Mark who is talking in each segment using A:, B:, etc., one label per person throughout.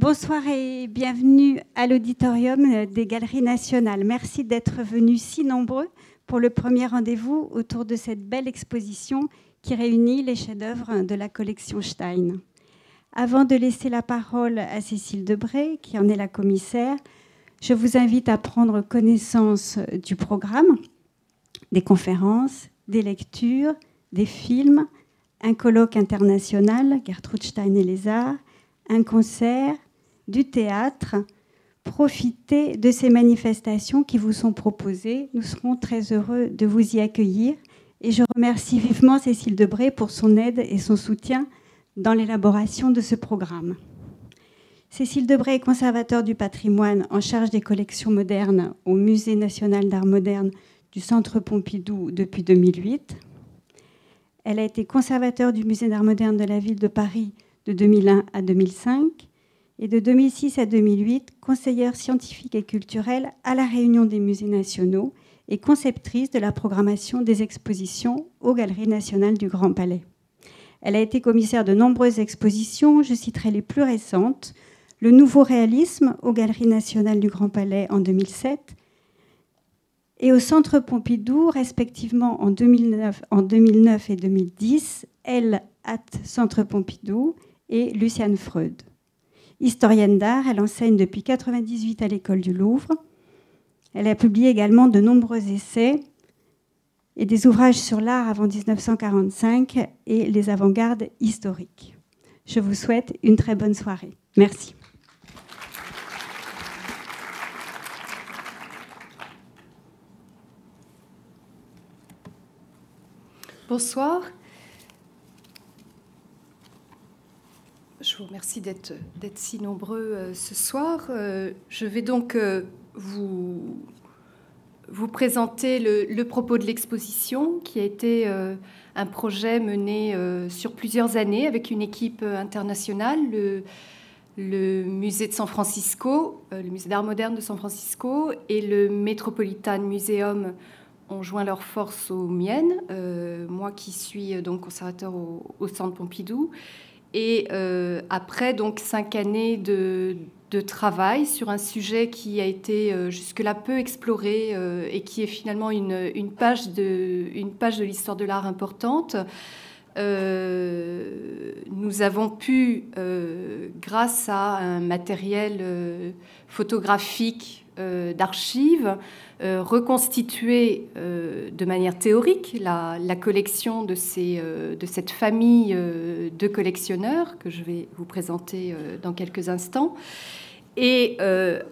A: Bonsoir et bienvenue à l'auditorium des Galeries nationales. Merci d'être venus si nombreux pour le premier rendez-vous autour de cette belle exposition qui réunit les chefs-d'œuvre de la collection Stein. Avant de laisser la parole à Cécile Debré, qui en est la commissaire, je vous invite à prendre connaissance du programme, des conférences, des lectures, des films, un colloque international, Gertrude Stein et les arts, un concert, du théâtre. Profitez de ces manifestations qui vous sont proposées. Nous serons très heureux de vous y accueillir. Et je remercie vivement Cécile Debré pour son aide et son soutien dans l'élaboration de ce programme. Cécile Debré est conservateur du patrimoine en charge des collections modernes au Musée national d'art moderne du Centre Pompidou depuis 2008. Elle a été conservateur du Musée d'art moderne de la ville de Paris de 2001 à 2005 et de 2006 à 2008 conseillère scientifique et culturelle à la Réunion des musées nationaux et conceptrice de la programmation des expositions aux Galeries nationales du Grand Palais. Elle a été commissaire de nombreuses expositions, je citerai les plus récentes, le Nouveau Réalisme aux Galeries nationales du Grand Palais en 2007 et au Centre Pompidou, respectivement en 2009, en 2009 et 2010, elle, at Centre Pompidou, et Luciane Freud. Historienne d'art, elle enseigne depuis 1998 à l'école du Louvre. Elle a publié également de nombreux essais et des ouvrages sur l'art avant 1945 et les avant-gardes historiques. Je vous souhaite une très bonne soirée. Merci.
B: Bonsoir. Je vous remercie d'être si nombreux euh, ce soir. Euh, je vais donc euh, vous, présenter le, propos de l'exposition, qui a été un projet mené sur plusieurs années avec une équipe internationale, le, musée de San Francisco, le musée d'art moderne de San Francisco et le Metropolitan Museum ont joint leurs forces aux miennes, moi qui suis donc conservateur au Centre Pompidou, et euh, après donc cinq années de, travail sur un sujet qui a été euh, jusque-là peu exploré euh, et qui est finalement une, une, page de, une page de l'histoire de l'art importante, nous avons pu, grâce à un matériel photographique d'archives, euh, reconstituer euh, de manière théorique la, collection euh, de, cette famille de collectionneurs que je vais vous présenter dans quelques instants. Et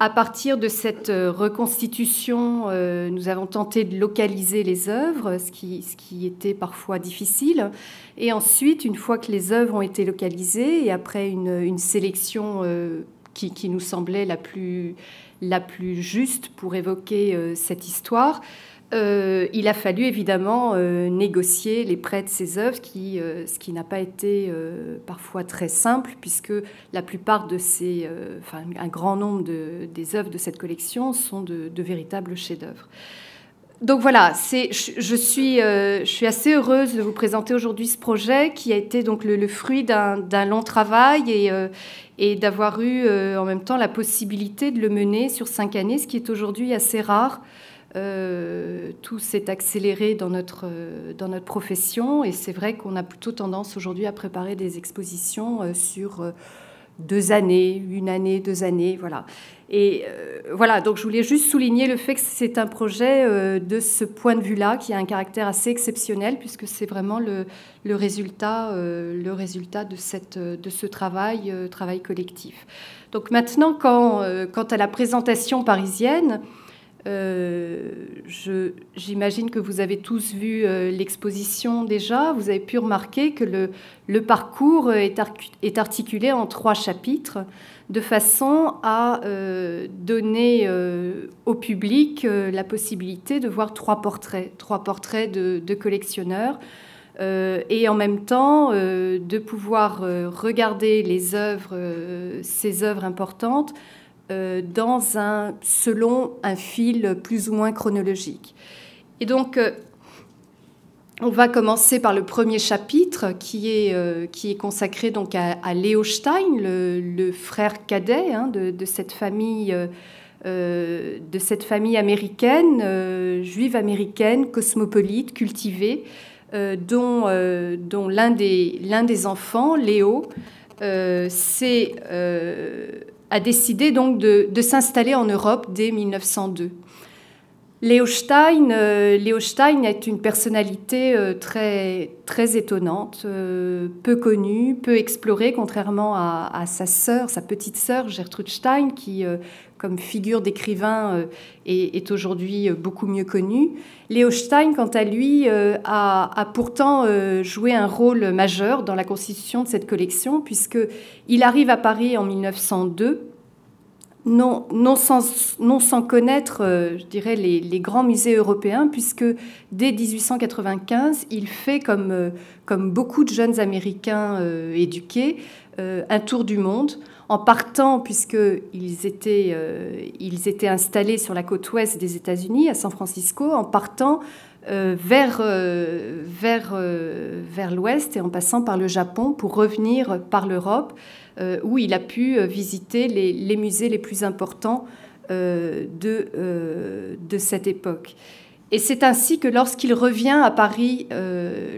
B: à partir de cette reconstitution, nous avons tenté de localiser les œuvres, ce qui, était parfois difficile. Et ensuite, une fois que les œuvres ont été localisées, et après une, sélection qui, nous semblait la plus, juste pour évoquer euh, cette histoire. Euh, il a fallu évidemment euh, négocier les prêts de ces œuvres, qui, ce qui n'a pas été parfois très simple, puisque la plupart de ces, enfin un grand nombre de, des œuvres de cette collection sont de, véritables chefs-d'œuvre. Donc voilà, je, suis, je suis assez heureuse de vous présenter aujourd'hui ce projet qui a été donc le, fruit d'un, long travail et, d'avoir eu euh, en même temps la possibilité de le mener sur cinq années, ce qui est aujourd'hui assez rare. Euh, tout s'est accéléré dans notre, euh, dans notre profession et c'est vrai qu'on a plutôt tendance aujourd'hui à préparer des expositions sur deux années, une année, deux années, voilà. Et euh, voilà, donc je voulais juste souligner le fait que c'est un projet euh, de ce point de vue-là qui a un caractère assez exceptionnel puisque c'est vraiment le, le résultat, euh, le résultat de, cette, de ce travail, travail collectif. Donc maintenant, quand, quant à la présentation parisienne, j'imagine que vous avez tous vu l'exposition déjà. Vous avez pu remarquer que le, parcours est, articulé en trois chapitres de façon à euh, donner euh, au public euh, la possibilité de voir trois portraits, trois portraits de, collectionneurs, et en même temps de pouvoir regarder les œuvres, ces œuvres importantes, dans un, selon un fil plus ou moins chronologique. Et donc, on va commencer par le premier chapitre qui est, euh, qui est consacré donc à, Léo Stein, le, frère cadet hein, de, cette famille, euh, euh, de cette famille américaine, juive américaine, cosmopolite, cultivée, dont, dont l'un des, des enfants, Léo, c'est, a décidé donc de, de s'installer en Europe dès 1902. Léo Stein, euh, est une personnalité euh, très, très étonnante, euh, peu connue, peu explorée, contrairement à, sa sœur, sa petite sœur Gertrude Stein, qui, comme figure d'écrivain, est, aujourd'hui beaucoup mieux connue. Léo Stein, quant à lui, a, a, pourtant joué un rôle majeur dans la constitution de cette collection, puisqu'il arrive à Paris en 1902 non, non, sans, connaître, euh, je dirais, les, grands musées européens, puisque dès 1895, il fait, comme, euh, comme beaucoup de jeunes Américains euh, éduqués, un tour du monde, en partant, puisqu'ils étaient, étaient installés sur la côte ouest des États-Unis, à San Francisco, en partant vers, vers, vers l'ouest et en passant par le Japon pour revenir par l'Europe où il a pu euh, visiter les, musées les plus importants euh, de, de cette époque. Et c'est ainsi que lorsqu'il revient à Paris,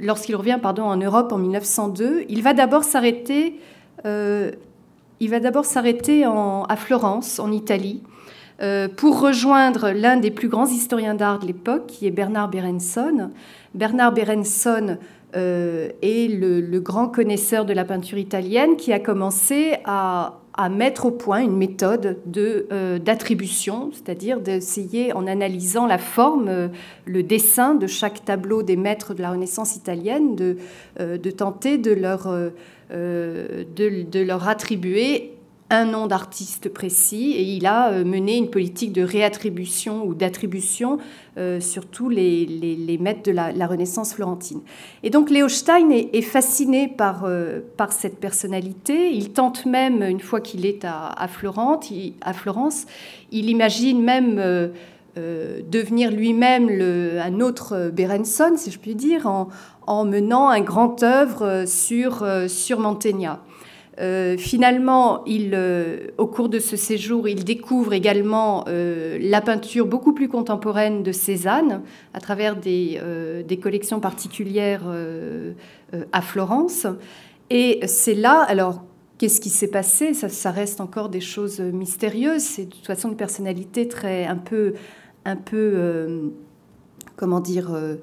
B: lorsqu'il revient pardon, en Europe en 1902, il va d'abord s'arrêter, il va d'abord s'arrêter à Florence, en Italie, pour rejoindre l'un des plus grands historiens d'art de l'époque, qui est Bernard Berenson. Bernard Berenson euh, et le, grand connaisseur de la peinture italienne qui a commencé à, mettre au point une méthode euh, d'attribution, c'est-à-dire d'essayer, en analysant la forme, euh, le dessin de chaque tableau des maîtres de la Renaissance italienne, de, tenter de, de leur attribuer un nom d'artiste précis et il a euh, mené une politique de réattribution ou d'attribution euh, sur tous les, les, maîtres de la, Renaissance florentine. Et donc Léo Stein est, fasciné par, euh, par cette personnalité. Il tente même, une fois qu'il est à, Florence, il, à Florence, il imagine même devenir lui-même un autre Berenson, si je puis dire, en, en menant un grand œuvre sur, sur Mantegna. Euh, finalement, euh, au cours de ce séjour, il découvre également euh, la peinture beaucoup plus contemporaine de Cézanne à travers des, collections particulières à Florence. Et c'est là, alors, qu'est-ce qui s'est passé? Ça, reste encore des choses mystérieuses. C'est de toute façon une personnalité très, un peu, un peu comment dire, euh,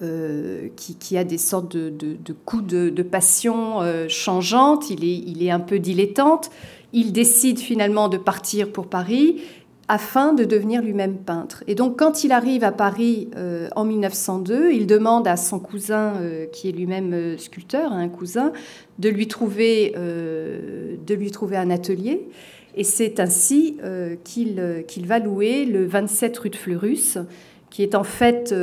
B: qui, a des sortes de, coups de, passion euh, changeantes, il est, un peu dilettante. Il décide finalement de partir pour Paris afin de devenir lui-même peintre. Et donc quand il arrive à Paris euh, en 1902, il demande à son cousin, qui est lui-même sculpteur, un cousin, de lui trouver, de un atelier. Et c'est ainsi qu'il va louer le 27 rue de Fleurus, qui est en fait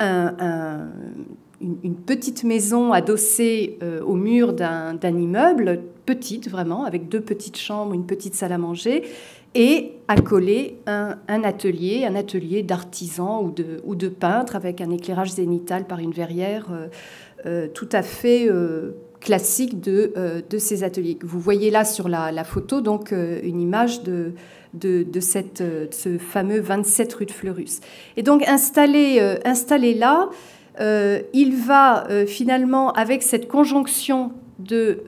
B: une, petite maison adossée euh, au mur d'un immeuble, petite vraiment, avec deux petites chambres, une petite salle à manger, et accolé un, un atelier, un atelier d'artisan ou de, ou de peintre avec un éclairage zénital par une verrière euh, euh, tout à fait classique de, de, ces ateliers. Vous voyez là sur la, la photo donc une image de, de, euh, ce fameux 27 rue de Fleurus. Et donc installé, euh, installé là, euh, il va finalement, avec cette conjonction de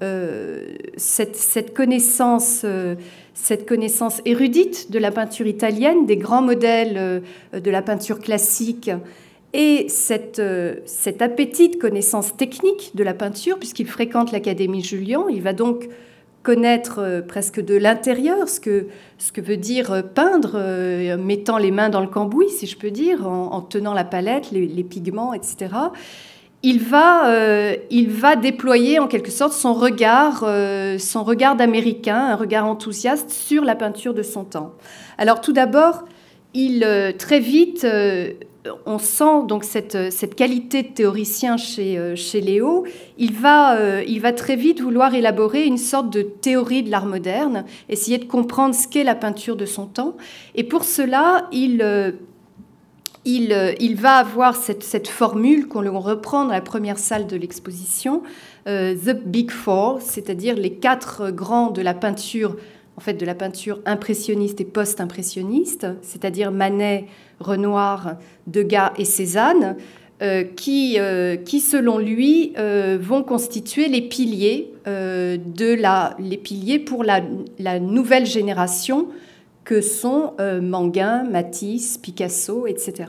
B: cette, cette, connaissance, cette connaissance érudite de la peinture italienne, des grands modèles de la peinture classique, et cette, cet appétit de connaissance technique de la peinture, puisqu'il fréquente l'Académie Julian, il va donc connaître euh, presque de l'intérieur ce que, ce que veut dire euh, peindre, euh, mettant les mains dans le cambouis, si je peux dire, en, tenant la palette, les, pigments, etc. Il va, il va déployer en quelque sorte son regard, son regard d'américain, un regard enthousiaste sur la peinture de son temps. Alors tout d'abord, il très vite on sent donc cette, cette, qualité de théoricien chez, euh, chez Léo. Il va, euh, il va très vite vouloir élaborer une sorte de théorie de l'art moderne, essayer de comprendre ce qu'est la peinture de son temps. Et pour cela, il, euh, il, il, va avoir cette, cette formule qu'on reprend dans la première salle de l'exposition, The Big Four, c'est-à-dire les quatre grands de la peinture en fait de la peinture impressionniste et post-impressionniste, c'est-à-dire Manet, Renoir, Degas et Cézanne, euh, qui, euh, qui, selon lui, euh, vont constituer les piliers, de la, les piliers pour la nouvelle génération que sont Manguin, Matisse, Picasso, etc.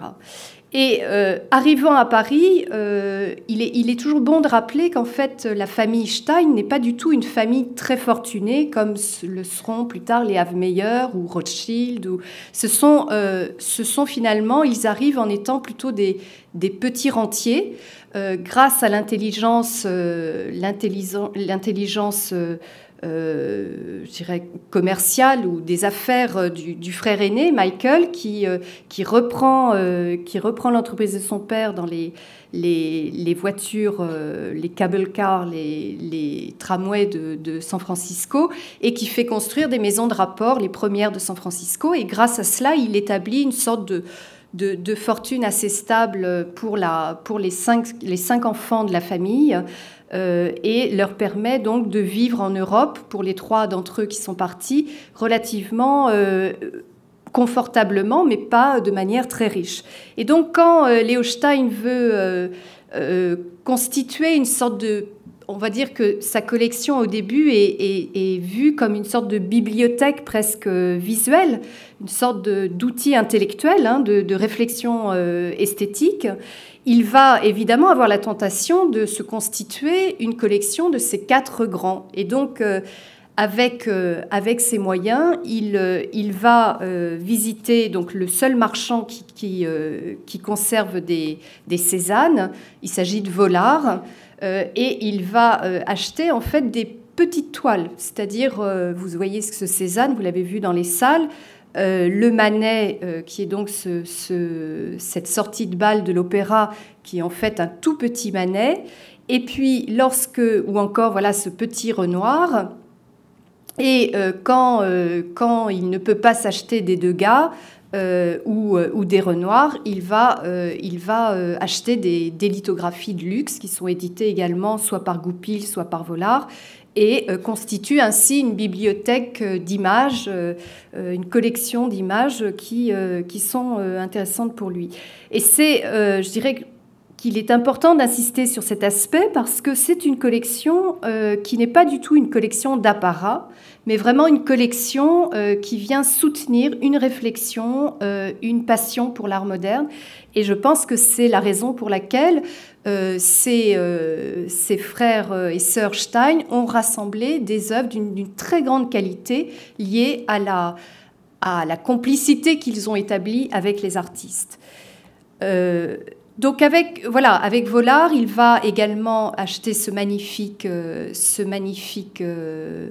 B: Et euh, arrivant à Paris, euh, il, est, il, est, toujours bon de rappeler qu'en fait, la famille Stein n'est pas du tout une famille très fortunée comme le seront plus tard les Havemeyer ou Rothschild. Ou... Ce, sont, euh, ce sont finalement, ils arrivent en étant plutôt des, des petits rentiers. grâce à l'intelligence, l'intelligence euh, je dirais, commerciale ou des affaires euh, du, frère aîné, Michael, qui, euh, qui reprend, qui reprend l'entreprise de son père dans les, les, voitures, les cable cars, les, tramways de, San Francisco, et qui fait construire des maisons de rapport, les premières de San Francisco. Et grâce à cela, il établit une sorte de, de, fortune assez stable pour, la, pour les, cinq, les cinq enfants de la famille. Euh, et leur permet donc de vivre en Europe, pour les trois d'entre eux qui sont partis, relativement euh, confortablement, mais pas de manière très riche. Et donc quand euh, Léo Stein veut constituer une sorte de on va dire que sa collection au début est, vue comme une sorte de bibliothèque presque visuelle, une sorte d'outil intellectuel, hein, de, réflexion esthétique il va évidemment avoir la tentation de se constituer une collection de ces quatre grands. Et donc, euh, avec, euh, ses moyens, il, euh, va visiter donc, le seul marchand qui conserve des, des Cézannes. Il s'agit de Volard. Et il va acheter en fait des petites toiles. C'est-à-dire, vous voyez ce Cézanne, vous l'avez vu dans les salles, euh, le Manet, euh, qui est donc cette sortie de balle de l'opéra, qui est en fait un tout petit Manet, et puis lorsque, ou encore voilà ce petit Renoir, et euh, quand, quand il ne peut pas s'acheter des Degas ou, ou, des Renoirs, il va, il va acheter des, des, lithographies de luxe qui sont éditées également soit par Goupil, soit par Volard, et euh, constitue ainsi une bibliothèque euh, d'images, euh, une collection d'images qui, qui sont intéressantes pour lui. Et c'est, je dirais, qu'il est important d'insister sur cet aspect parce que c'est une collection qui n'est pas du tout une collection d'apparat, mais vraiment une collection qui vient soutenir une réflexion, une passion pour l'art moderne. Et je pense que c'est la raison pour laquelle euh, ces, euh, frères euh, et sœurs Stein ont rassemblé des œuvres d'une très grande qualité liées à la, à la complicité qu'ils ont établie avec les artistes. Donc avec voilà, avec Volard, il va également acheter ce magnifique, euh, euh,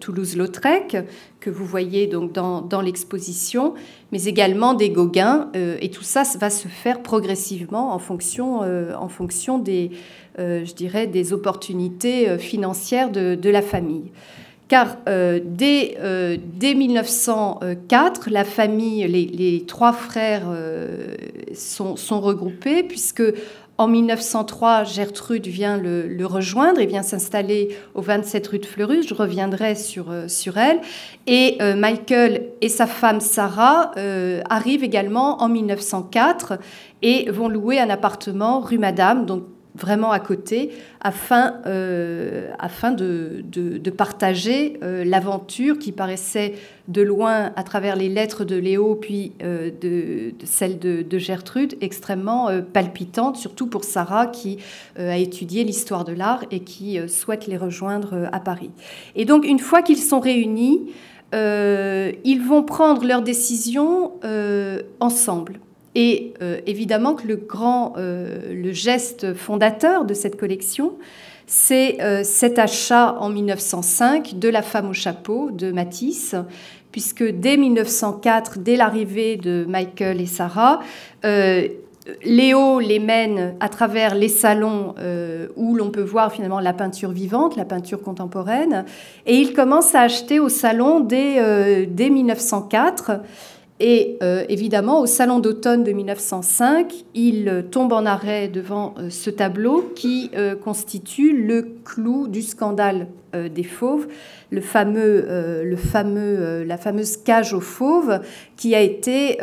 B: Toulouse-Lautrec que vous voyez donc dans, l'exposition, mais également des Gauguins. Euh, et tout ça va se faire progressivement en fonction, des, je dirais, des opportunités financières de la famille car euh, dès, 1904, euh, la famille, les, trois frères euh, sont, regroupés, puisque en 1903, Gertrude vient le, rejoindre et vient s'installer au 27 rue de Fleurus. Je reviendrai sur, elle. Et Michael et sa femme Sarah arrivent également en 1904 et vont louer un appartement rue Madame, vraiment à côté, afin, euh, afin de, de, partager euh, l'aventure qui paraissait de loin, à travers les lettres de Léo, puis euh, de, celle de, Gertrude, extrêmement palpitante, surtout pour Sarah qui a étudié l'histoire de l'art et qui souhaite les rejoindre à Paris. Et donc, une fois qu'ils sont réunis, ils vont prendre leurs décisions ensemble. Et euh, évidemment que le grand, euh, le geste fondateur de cette collection, c'est euh, cet achat en 1905 de La femme au chapeau de Matisse, puisque dès 1904, dès l'arrivée de Michael et Sarah, Léo les mène à travers les salons où l'on peut voir finalement la peinture vivante, la peinture contemporaine, et il commence à acheter au salon dès, dès 1904 Et euh, évidemment, au Salon d'automne de 1905, il euh, tombe en arrêt devant euh, ce tableau qui constitue le clou du scandale des fauves, le fameux, la fameuse cage aux fauves, qui a été,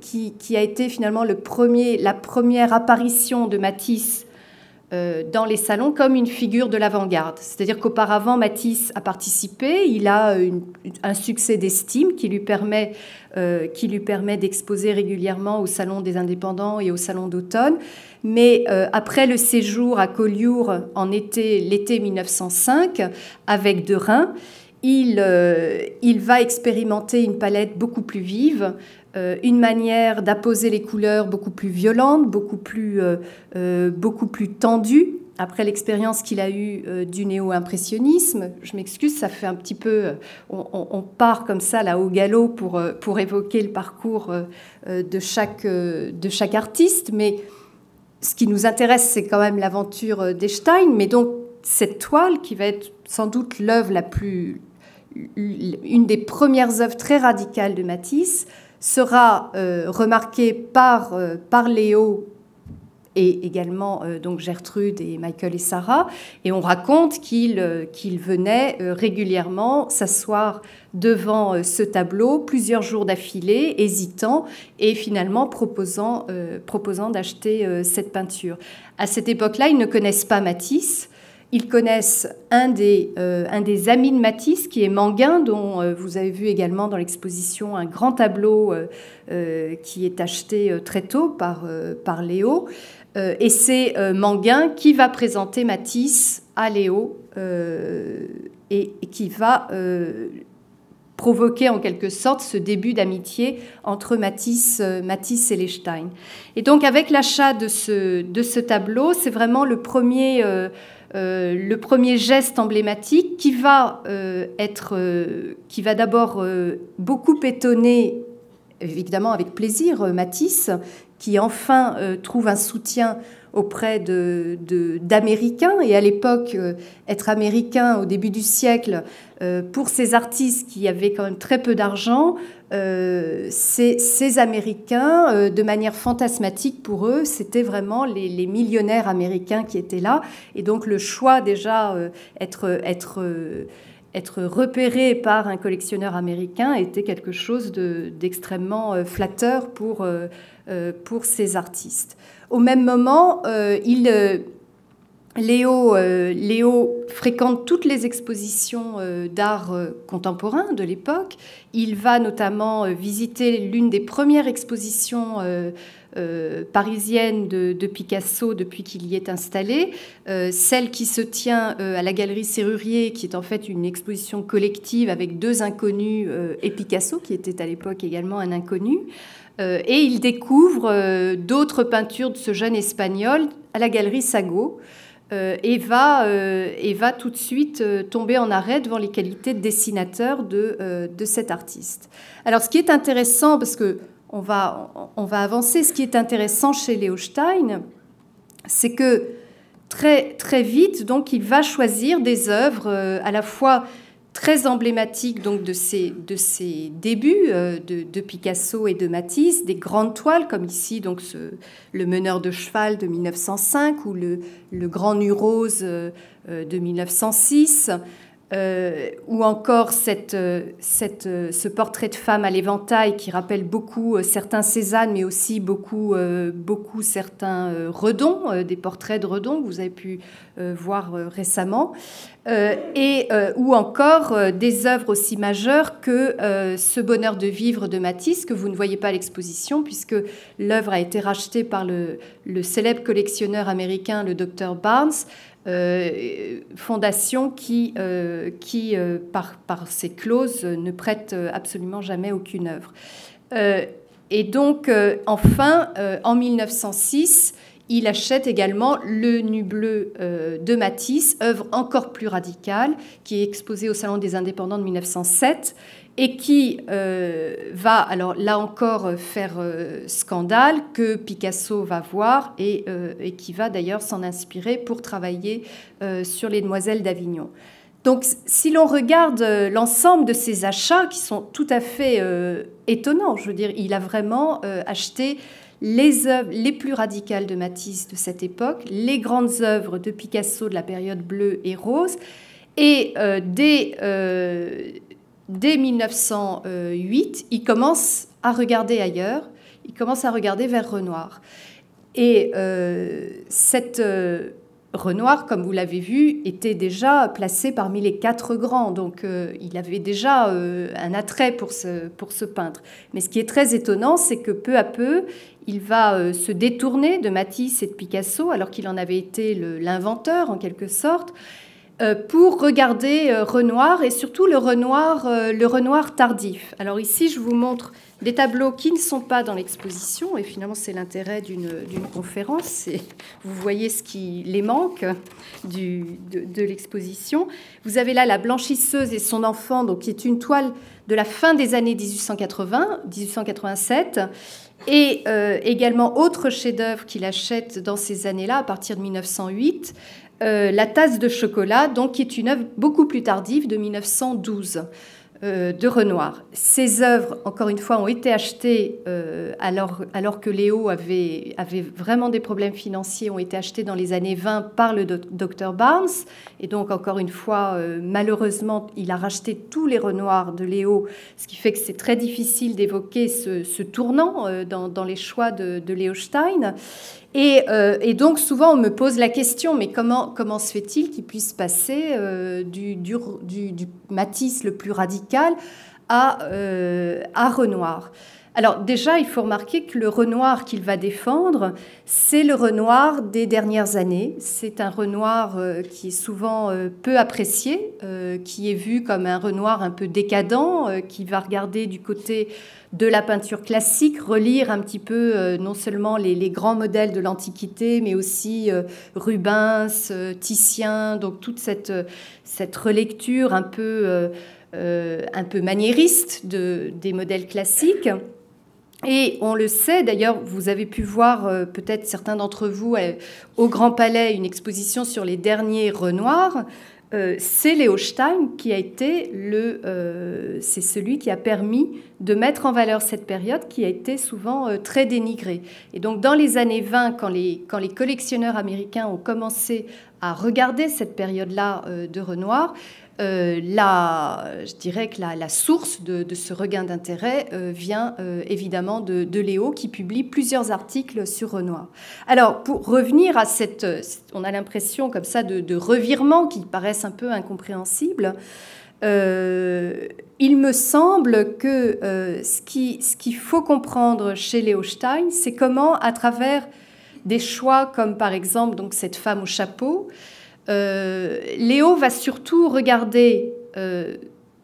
B: qui, a été finalement le premier, la première apparition de Matisse dans les salons comme une figure de l'avant-garde. C'est-à-dire qu'auparavant, Matisse a participé, il a un succès d'estime qui lui permet, euh, permet d'exposer régulièrement au Salon des indépendants et au Salon d'automne. Mais euh, après le séjour à Collioure en été, l'été 1905, avec De Rhin, il, il va expérimenter une palette beaucoup plus vive, euh, une manière d'apposer les couleurs beaucoup plus violente, beaucoup plus, euh, euh, beaucoup plus. Après l'expérience qu'il a eue du néo-impressionnisme, je m'excuse, ça fait un petit peu. On, part comme ça, là, au galop, pour, pour évoquer le parcours de, chaque, de chaque artiste. Mais ce qui nous intéresse, c'est quand même l'aventure d'Einstein. Mais donc, cette toile, qui va être sans doute l'œuvre la plus. une des premières œuvres très radicales de Matisse, sera euh, remarqué par, euh, par Léo et également euh, donc Gertrude et Michael et Sarah. Et on raconte qu'il qu'il venait régulièrement s'asseoir devant ce tableau plusieurs jours d'affilée, hésitant et finalement proposant, proposant d'acheter cette peinture. À cette époque-là, ils ne connaissent pas Matisse. Ils connaissent un des, euh, un des amis de Matisse, qui est Manguin, dont euh, vous avez vu également dans l'exposition un grand tableau euh, qui est acheté très tôt par, par Léo. et c'est Manguin qui va présenter Matisse à Léo et, qui va provoquer en quelque sorte ce début d'amitié entre Matisse, Matisse et Lechstein. Et donc avec l'achat de ce, de ce tableau, c'est vraiment le premier... Euh, le premier geste emblématique qui va euh, être, euh, qui va d'abord beaucoup étonner, évidemment avec plaisir, Matisse, qui enfin trouve un soutien auprès d'Américains. Et à l'époque, être américain au début du siècle, pour ces artistes qui avaient quand même très peu d'argent, euh, ces, Américains, euh, de manière fantasmatique pour eux, c'était vraiment les, millionnaires américains qui étaient là. Et donc le choix déjà, euh, être, être, être repéré par un collectionneur américain était quelque chose d'extrêmement flatteur pour ces artistes. Au même moment, il Léo, euh, Léo, fréquente toutes les expositions euh, d'art euh, contemporain de l'époque. Il va notamment visiter l'une des premières expositions parisiennes de, Picasso depuis qu'il y est installé, celle qui se tient à la galerie Serrurier, qui est en fait une exposition collective avec deux inconnus et Picasso, qui était à l'époque également un inconnu. Et il découvre d'autres peintures de ce jeune espagnol à la galerie Sago. Euh, et, va, euh, et va tout de suite euh, tomber en arrêt devant les qualités de dessinateur de, de cet artiste. Alors ce qui est intéressant, parce que on va, on va avancer, ce qui est intéressant chez Léo Stein, c'est que très, très vite, donc, il va choisir des œuvres à la fois très emblématique donc de ces, de ces débuts euh, de, Picasso et de Matisse, des grandes toiles comme ici donc le meneur de cheval de 1905 ou le, le grand nu rose euh, de 1906. Euh, ou encore cette, cette, ce portrait de femme à l'éventail qui rappelle beaucoup certains Cézanne, mais aussi beaucoup, beaucoup certains Redon, des portraits de Redon que vous avez pu voir récemment. Euh, et, euh, ou encore euh, des œuvres aussi majeures que Ce bonheur de vivre de Matisse, que vous ne voyez pas à l'exposition, puisque l'œuvre a été rachetée par le, célèbre collectionneur américain, le Dr. Barnes, fondation qui, qui par, par, ses clauses, ne prête absolument jamais aucune œuvre. et donc, enfin, en 1906, il achète également Le Nu bleu euh, de Matisse, œuvre encore plus radicale, qui est exposée au Salon des Indépendants de 1907 et qui euh, va, alors là encore, faire euh, scandale, que Picasso va voir et, et qui va d'ailleurs s'en inspirer pour travailler sur les Demoiselles d'Avignon. Donc si l'on regarde l'ensemble de ces achats qui sont tout à fait étonnants, je veux dire, il a vraiment acheté les œuvres les plus radicales de Matisse de cette époque, les grandes œuvres de Picasso de la période bleue et rose, et euh, dès, 1908, euh, il commence à regarder ailleurs, il commence à regarder vers Renoir. Et euh, cette Renoir, comme vous l'avez vu, était déjà placé parmi les quatre grands, donc il avait déjà un attrait pour ce, pour ce peintre. Mais ce qui est très étonnant, c'est que peu à peu, il va euh, se détourner de Matisse et de Picasso, alors qu'il en avait été l'inventeur en quelque sorte, euh, pour regarder euh, Renoir et surtout le Renoir, le Renoir tardif. Alors ici, je vous montre des tableaux qui ne sont pas dans l'exposition, et finalement c'est l'intérêt d'une conférence, vous voyez ce qui les manque de, de l'exposition. Vous avez là la blanchisseuse et son enfant, donc qui est une toile de la fin des années 1880, 1887, et euh, également, autre chef-d'œuvre qu'il achète dans ces années-là, à partir de 1908, euh, La tasse de chocolat, donc, qui est une œuvre beaucoup plus tardive de 1912. Euh, de Renoir. Ces œuvres, encore une fois, ont été achetées euh, alors, alors, que Léo avait, avait, vraiment des problèmes financiers, ont été achetées dans les années 20 par le docteur Barnes. Et donc, encore une fois, euh, malheureusement, il a racheté tous les Renoirs de Léo, ce qui fait que c'est très difficile d'évoquer ce, tournant dans, dans, les choix de, de Léo Stein. Euh, et, donc souvent on me pose la question, mais comment, comment se fait-il qu'il puisse passer euh, du, du, du, Matisse le plus radical à, euh, à Renoir? Alors déjà, il faut remarquer que le Renoir qu'il va défendre, c'est le Renoir des dernières années. C'est un Renoir qui est souvent peu apprécié, qui est vu comme un Renoir un peu décadent, qui va regarder du côté de la peinture classique, relire un petit peu euh, non seulement les, grands modèles de l'Antiquité, mais aussi euh, Rubens, euh, Titien, donc toute cette, cette relecture un peu, un peu maniériste de, des modèles classiques. Et on le sait, d'ailleurs, vous avez pu voir, peut-être certains d'entre vous, au Grand Palais, une exposition sur les derniers Renoirs. Euh, c'est Léo Stein qui a été le, euh, c'est celui qui a permis de mettre en valeur cette période qui a été souvent euh, très dénigrée. Et donc dans les années 20, quand les, quand les collectionneurs américains ont commencé à regarder cette période-là de Renoir, euh, je dirais que la, source de, ce regain d'intérêt euh, vient euh, évidemment de, Léo, qui publie plusieurs articles sur Renoir. Alors, pour revenir à cette, on a l'impression comme ça de, revirements qui paraissent un peu incompréhensibles. il me semble que ce qu'il ce faut comprendre chez Léo Stein, c'est comment, à travers des choix comme par exemple donc cette femme au chapeau, Léo va surtout regarder, euh,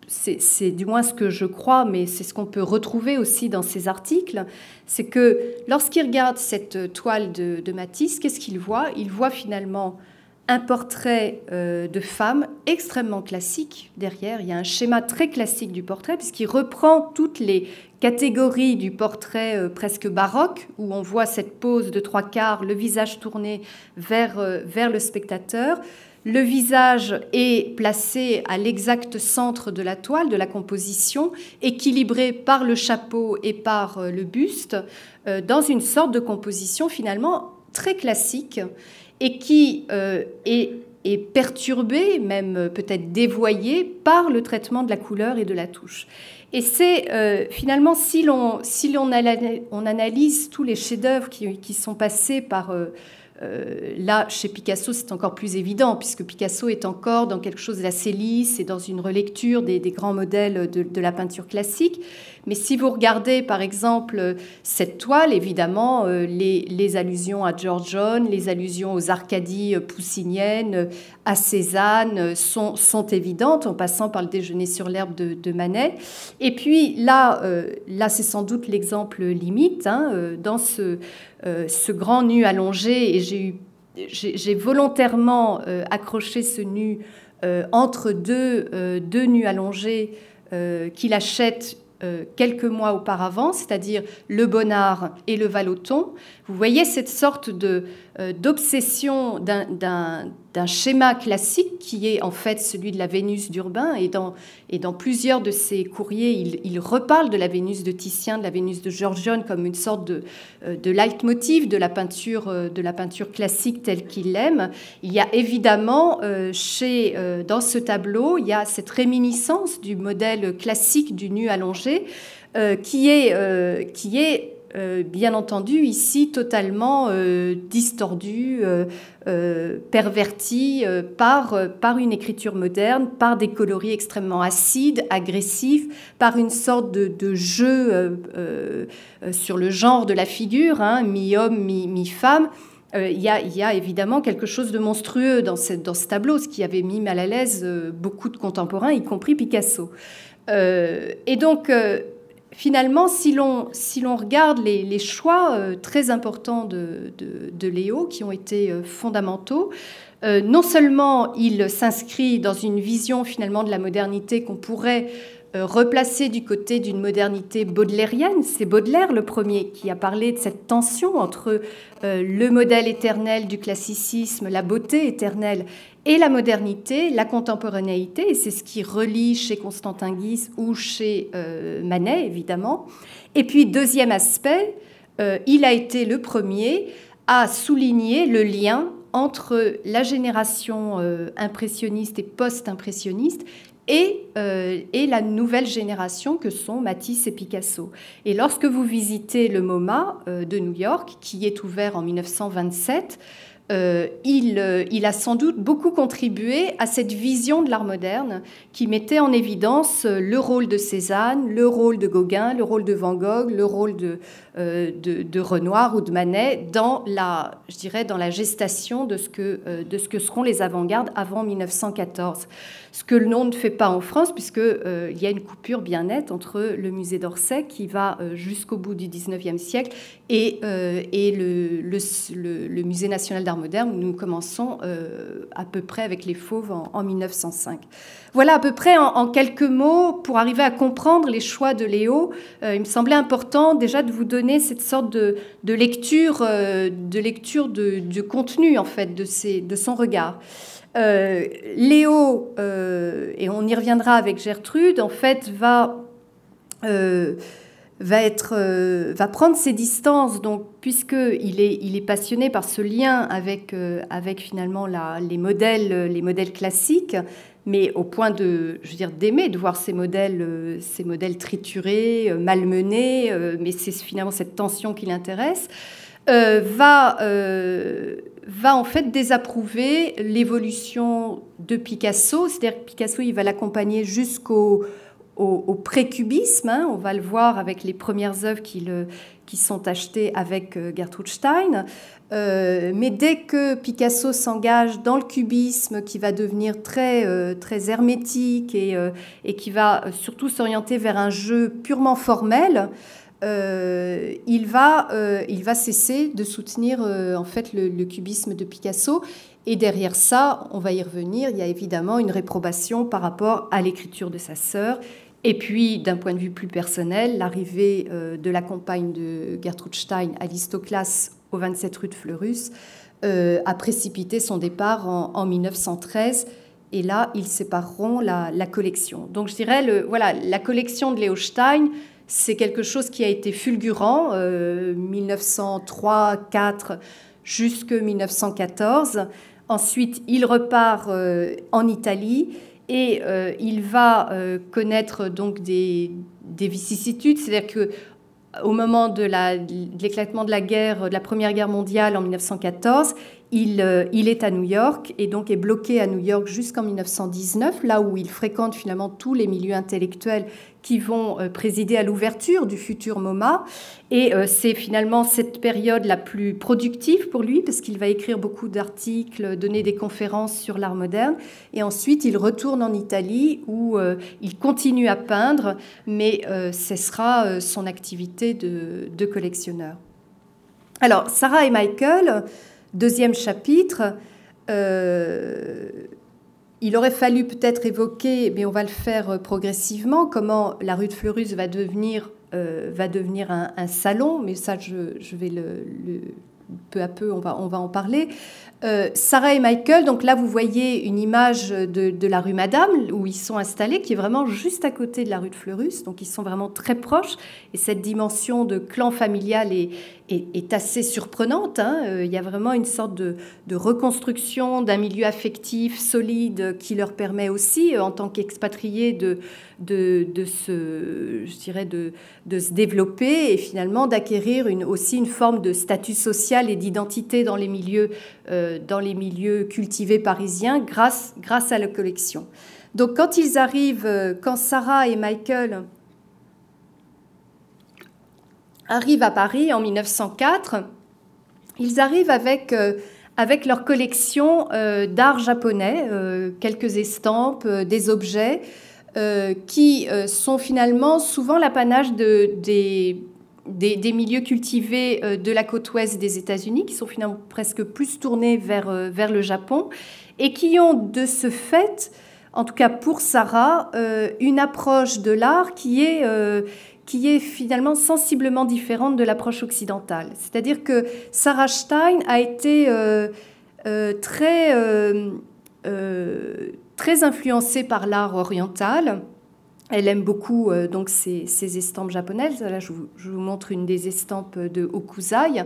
B: c'est du moins ce que je crois, mais c'est ce qu'on peut retrouver aussi dans ses articles, c'est que lorsqu'il regarde cette toile de, de Matisse, qu'est-ce qu'il voit? Il voit finalement un portrait euh, de femme extrêmement classique derrière. Il y a un schéma très classique du portrait puisqu'il reprend toutes les catégories du portrait euh, presque baroque où on voit cette pose de trois quarts, le visage tourné vers, euh, vers le spectateur. Le visage est placé à l'exact centre de la toile, de la composition, équilibré par le chapeau et par le buste, dans une sorte de composition finalement très classique et qui euh, est, perturbé, même peut-être dévoyé par le traitement de la couleur et de la touche. Et c'est euh, finalement, si l'on si on analyse tous les chefs-d'œuvre qui, sont passés par euh, euh, là, chez Picasso, c'est encore plus évident, puisque Picasso est encore dans quelque chose d'assez lisse et dans une relecture des, grands modèles de, la peinture classique. Mais si vous regardez, par exemple, cette toile, évidemment, euh, les, allusions à George John, les allusions aux Arcadies poussiniennes, à Cézanne, sont, sont évidentes, en passant par le déjeuner sur l'herbe de, Manet. Et puis là, euh, là c'est sans doute l'exemple limite, hein, dans ce euh, ce grand nu allongé et j'ai volontairement euh, accroché ce nu euh, entre deux, deux nus allongés qu'il achète quelques mois auparavant, c'est-à-dire le Bonnard et le Valoton. Vous voyez cette sorte euh, d'obsession d'un schéma classique qui est en fait celui de la Vénus d'Urbain. Et dans, et dans plusieurs de ses courriers, il, il, reparle de la Vénus de Titien, de la Vénus de Giorgione comme une sorte de, euh, de leitmotiv de la peinture, euh, de la peinture classique telle qu'il l'aime. Il y a évidemment chez, dans ce tableau, il y a cette réminiscence du modèle classique du nu allongé qui est, qui est euh, bien entendu, ici totalement euh, distordu, euh, perverti par, par une écriture moderne, par des coloris extrêmement acides, agressifs, par une sorte de, jeu sur le genre de la figure, hein, mi-homme, mi-femme. Il y, a, évidemment quelque chose de monstrueux dans, dans ce tableau, ce qui avait mis mal à l'aise beaucoup de contemporains, y compris Picasso. et donc, finalement, si l'on si regarde les, choix euh, très importants de, Léo, qui ont été euh, fondamentaux, euh, non seulement il s'inscrit dans une vision finalement de la modernité qu'on pourrait replacer du côté d'une modernité baudelairienne. C'est Baudelaire le premier qui a parlé de cette tension entre le modèle éternel du classicisme, la beauté éternelle, et la modernité, la contemporanéité, et c'est ce qui relie chez Constantin Guise ou chez euh, Manet, évidemment. Et puis, deuxième aspect, euh, il a été le premier à souligner le lien entre la génération euh, impressionniste et post-impressionniste et, et, la nouvelle génération que sont Matisse et Picasso. Et lorsque vous visitez le MoMA de New York, qui est ouvert en 1927, euh, euh, il, a sans doute beaucoup contribué à cette vision de l'art moderne qui mettait en évidence euh, le rôle de Cézanne, le rôle de Gauguin, le rôle de Van Gogh, le rôle de, de, Renoir ou de Manet dans la, je dirais, dans la gestation de ce que, de ce que seront les avant-gardes avant 1914 ce que le nom ne fait pas en France, puisqu'il euh, y a une coupure bien nette entre le musée d'Orsay, qui va euh, jusqu'au bout du 19e siècle, et, euh, et le, le, musée national d'art moderne, où nous commençons à peu près avec les fauves en, 1905. Voilà à peu près en, quelques mots, pour arriver à comprendre les choix de Léo, il me semblait important déjà de vous donner cette sorte de, de lecture, de, lecture de, contenu, en fait, de, son regard. Euh, Léo, euh, et on y reviendra avec Gertrude, en fait, va, euh, va, être, va prendre ses distances, donc, puisqu'il est, il est passionné par ce lien avec, avec finalement la, les, modèles, les modèles classiques, mais au point de, je d'aimer, de voir ces modèles, triturés, malmenés, mais c'est finalement cette tension qui l'intéresse, va va en fait désapprouver l'évolution de Picasso. C'est-à-dire que Picasso, il va l'accompagner jusqu'au au, pré-cubisme. Hein. On va le voir avec les premières œuvres qui, sont achetées avec euh, Gertrude Stein. Euh, mais dès que Picasso s'engage dans le cubisme, qui va devenir très, euh, hermétique et, qui va surtout s'orienter vers un jeu purement formel, il, va, cesser de soutenir le, cubisme de Picasso. Et derrière ça, on va y revenir, il y a évidemment une réprobation par rapport à l'écriture de sa sœur. Et puis, d'un point de vue plus personnel, l'arrivée de la compagne de Gertrude Stein à l'Histoclas au 27 rue de Fleurus a précipité son départ en, 1913 et là, ils sépareront la, collection. Donc je dirais, voilà, la collection de Léo Stein, c'est quelque chose qui a été fulgurant, 1903-4 euh, jusque 1914. Ensuite, il repart euh, en Italie et euh, il va connaître donc des, des vicissitudes, c'est-à-dire que au moment de l'éclatement de la guerre, de la Première Guerre mondiale en 1914, euh, il, est à New York et donc est bloqué à New York jusqu'en 1919, là où il fréquente finalement tous les milieux intellectuels qui vont euh, présider à l'ouverture du futur MoMA. Et euh, c'est finalement cette période la plus productive pour lui, parce qu'il va écrire beaucoup d'articles, donner des conférences sur l'art moderne. Et ensuite, il retourne en Italie où il continue à peindre, mais cessera son activité de collectionneur. Alors, Sarah et Michael deuxième chapitre, euh, il aurait fallu peut-être évoquer, mais on va le faire euh, progressivement, comment la rue de Fleurus va devenir, euh, va devenir un, salon, mais ça, je, vais le, peu à peu, on va, on va en parler. Euh, Sarah et Michael, donc là vous voyez une image de, la rue Madame où ils sont installés, qui est vraiment juste à côté de la rue de Fleurus, donc ils sont vraiment très proches. Et cette dimension de clan familial est, est, assez surprenante. Hein. Euh, il y a vraiment une sorte de, reconstruction d'un milieu affectif solide qui leur permet aussi, euh, en tant qu'expatriés, de, de, de, se, je dirais de, de se développer et finalement d'acquérir une, aussi une forme de statut social et d'identité dans les milieux. Dans les milieux cultivés parisiens grâce, grâce à la collection. Donc quand ils arrivent, euh, quand Sarah et Michael arrivent à Paris en 1904, ils arrivent avec, euh, avec leur collection d'art japonais, quelques estampes, des objets, qui sont finalement souvent l'apanage de, des des, milieux cultivés euh, de la côte ouest des États-Unis, qui sont finalement presque plus tournés vers, euh, vers le Japon, et qui ont de ce fait, en tout cas pour Sarah, euh, une approche de l'art qui est, qui est finalement sensiblement différente de l'approche occidentale. C'est-à-dire que Sarah Stein a été très, très influencée par l'art oriental elle aime beaucoup euh, donc ces, estampes japonaises. Là, je vous, montre une des estampes de Okuzai,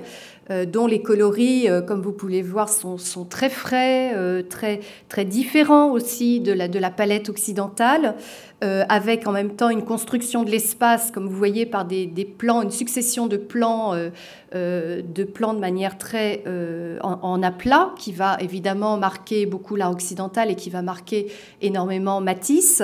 B: euh, dont les coloris, euh, comme vous pouvez voir, sont, très frais, très, très différents aussi de la, de la palette occidentale, avec en même temps une construction de l'espace, comme vous voyez, par des, plans, une succession de plans, de plans de manière très en, en, aplat, qui va évidemment marquer beaucoup l'art occidental et qui va marquer énormément Matisse.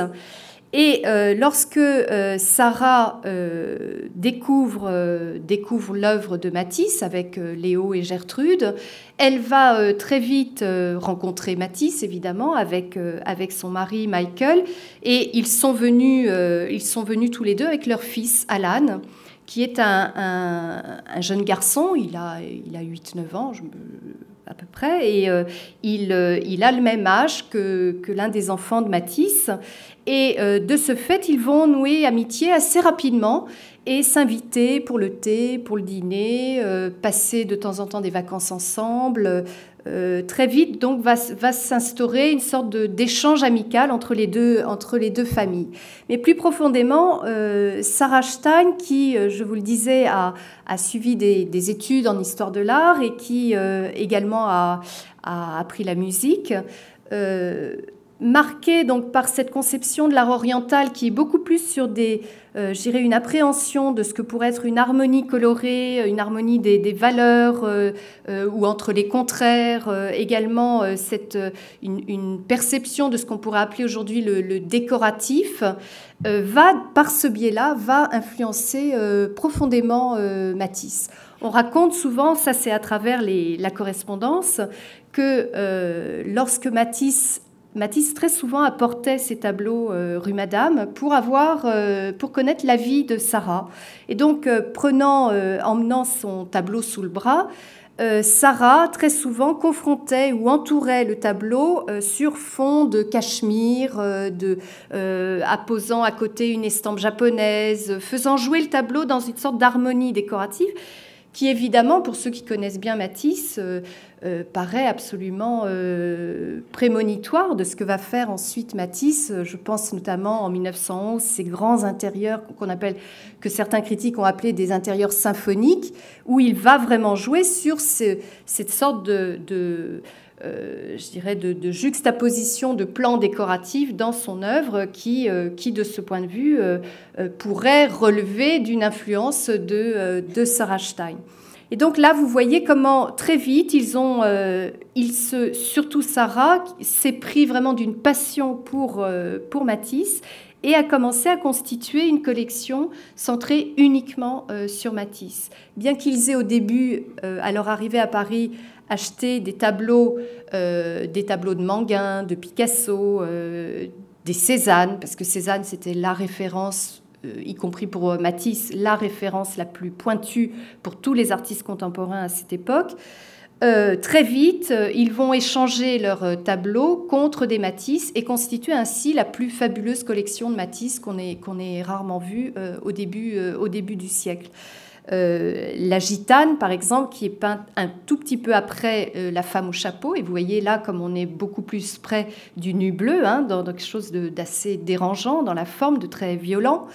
B: Et euh, lorsque euh, Sarah euh, découvre, découvre l'œuvre de Matisse avec Léo et Gertrude, elle va très vite rencontrer Matisse, évidemment, avec, avec son mari Michael. Et ils sont, venus, ils sont venus tous les deux avec leur fils Alan qui est un, un, jeune garçon, il a, il a 8-9 ans, à peu près, et euh, il, euh, il, a le même âge que, que l'un des enfants de Matisse. Et euh, de ce fait, ils vont nouer amitié assez rapidement et s'inviter pour le thé, pour le dîner, passer de temps en temps des vacances ensemble, euh, très vite donc va, s'instaurer une sorte d'échange amical entre les, deux, entre les deux familles. Mais plus profondément, euh, Sarah Stein, qui, euh, je vous le disais, a, suivi des, études en histoire de l'art et qui également a, a, appris la musique, marquée donc par cette conception de l'art oriental qui est beaucoup plus sur des, euh, une appréhension de ce que pourrait être une harmonie colorée, une harmonie des, valeurs euh, euh, ou entre les contraires, également cette, une, perception de ce qu'on pourrait appeler aujourd'hui le, décoratif, va, par ce biais-là, va influencer profondément Matisse. On raconte souvent, ça c'est à travers la correspondance, que lorsque Matisse Matisse très souvent apportait ses tableaux euh, rue Madame pour avoir, euh, pour connaître la vie de Sarah. Et donc, euh, prenant, emmenant son tableau sous le bras, Sarah très souvent confrontait ou entourait le tableau sur fond de cachemire, de, apposant à côté une estampe japonaise, faisant jouer le tableau dans une sorte d'harmonie décorative qui évidemment, pour ceux qui connaissent bien Matisse, euh, euh, paraît absolument euh, prémonitoire de ce que va faire ensuite Matisse. Je pense notamment en 1911 ces grands intérieurs qu'on appelle, que certains critiques ont appelés des intérieurs symphoniques, où il va vraiment jouer sur cette sorte de euh, je dirais, de, juxtaposition de plans décoratifs dans son œuvre qui, euh, qui de ce point de vue, euh, pourrait relever d'une influence de, de Sarah Stein. Et donc là, vous voyez comment très vite, ils ont, ils se, surtout Sarah, s'est pris vraiment d'une passion pour, pour Matisse et a commencé à constituer une collection centrée uniquement sur Matisse. Bien qu'ils aient au début, à leur arrivée à Paris, acheter des tableaux, euh, des tableaux de Manguin, de Picasso, euh, des Cézanne, parce que Cézanne c'était la référence, euh, y compris pour Matisse, la référence la plus pointue pour tous les artistes contemporains à cette époque. très vite, ils vont échanger leurs tableaux contre des Matisse et constituer ainsi la plus fabuleuse collection de Matisse qu'on ait, rarement vue au, au début du siècle. La gitane, par exemple, qui est peinte un tout petit peu après la femme au chapeau. Et vous voyez là, comme on est beaucoup plus près du nu bleu, hein, dans, quelque chose d'assez dérangeant dans la forme, de très violent.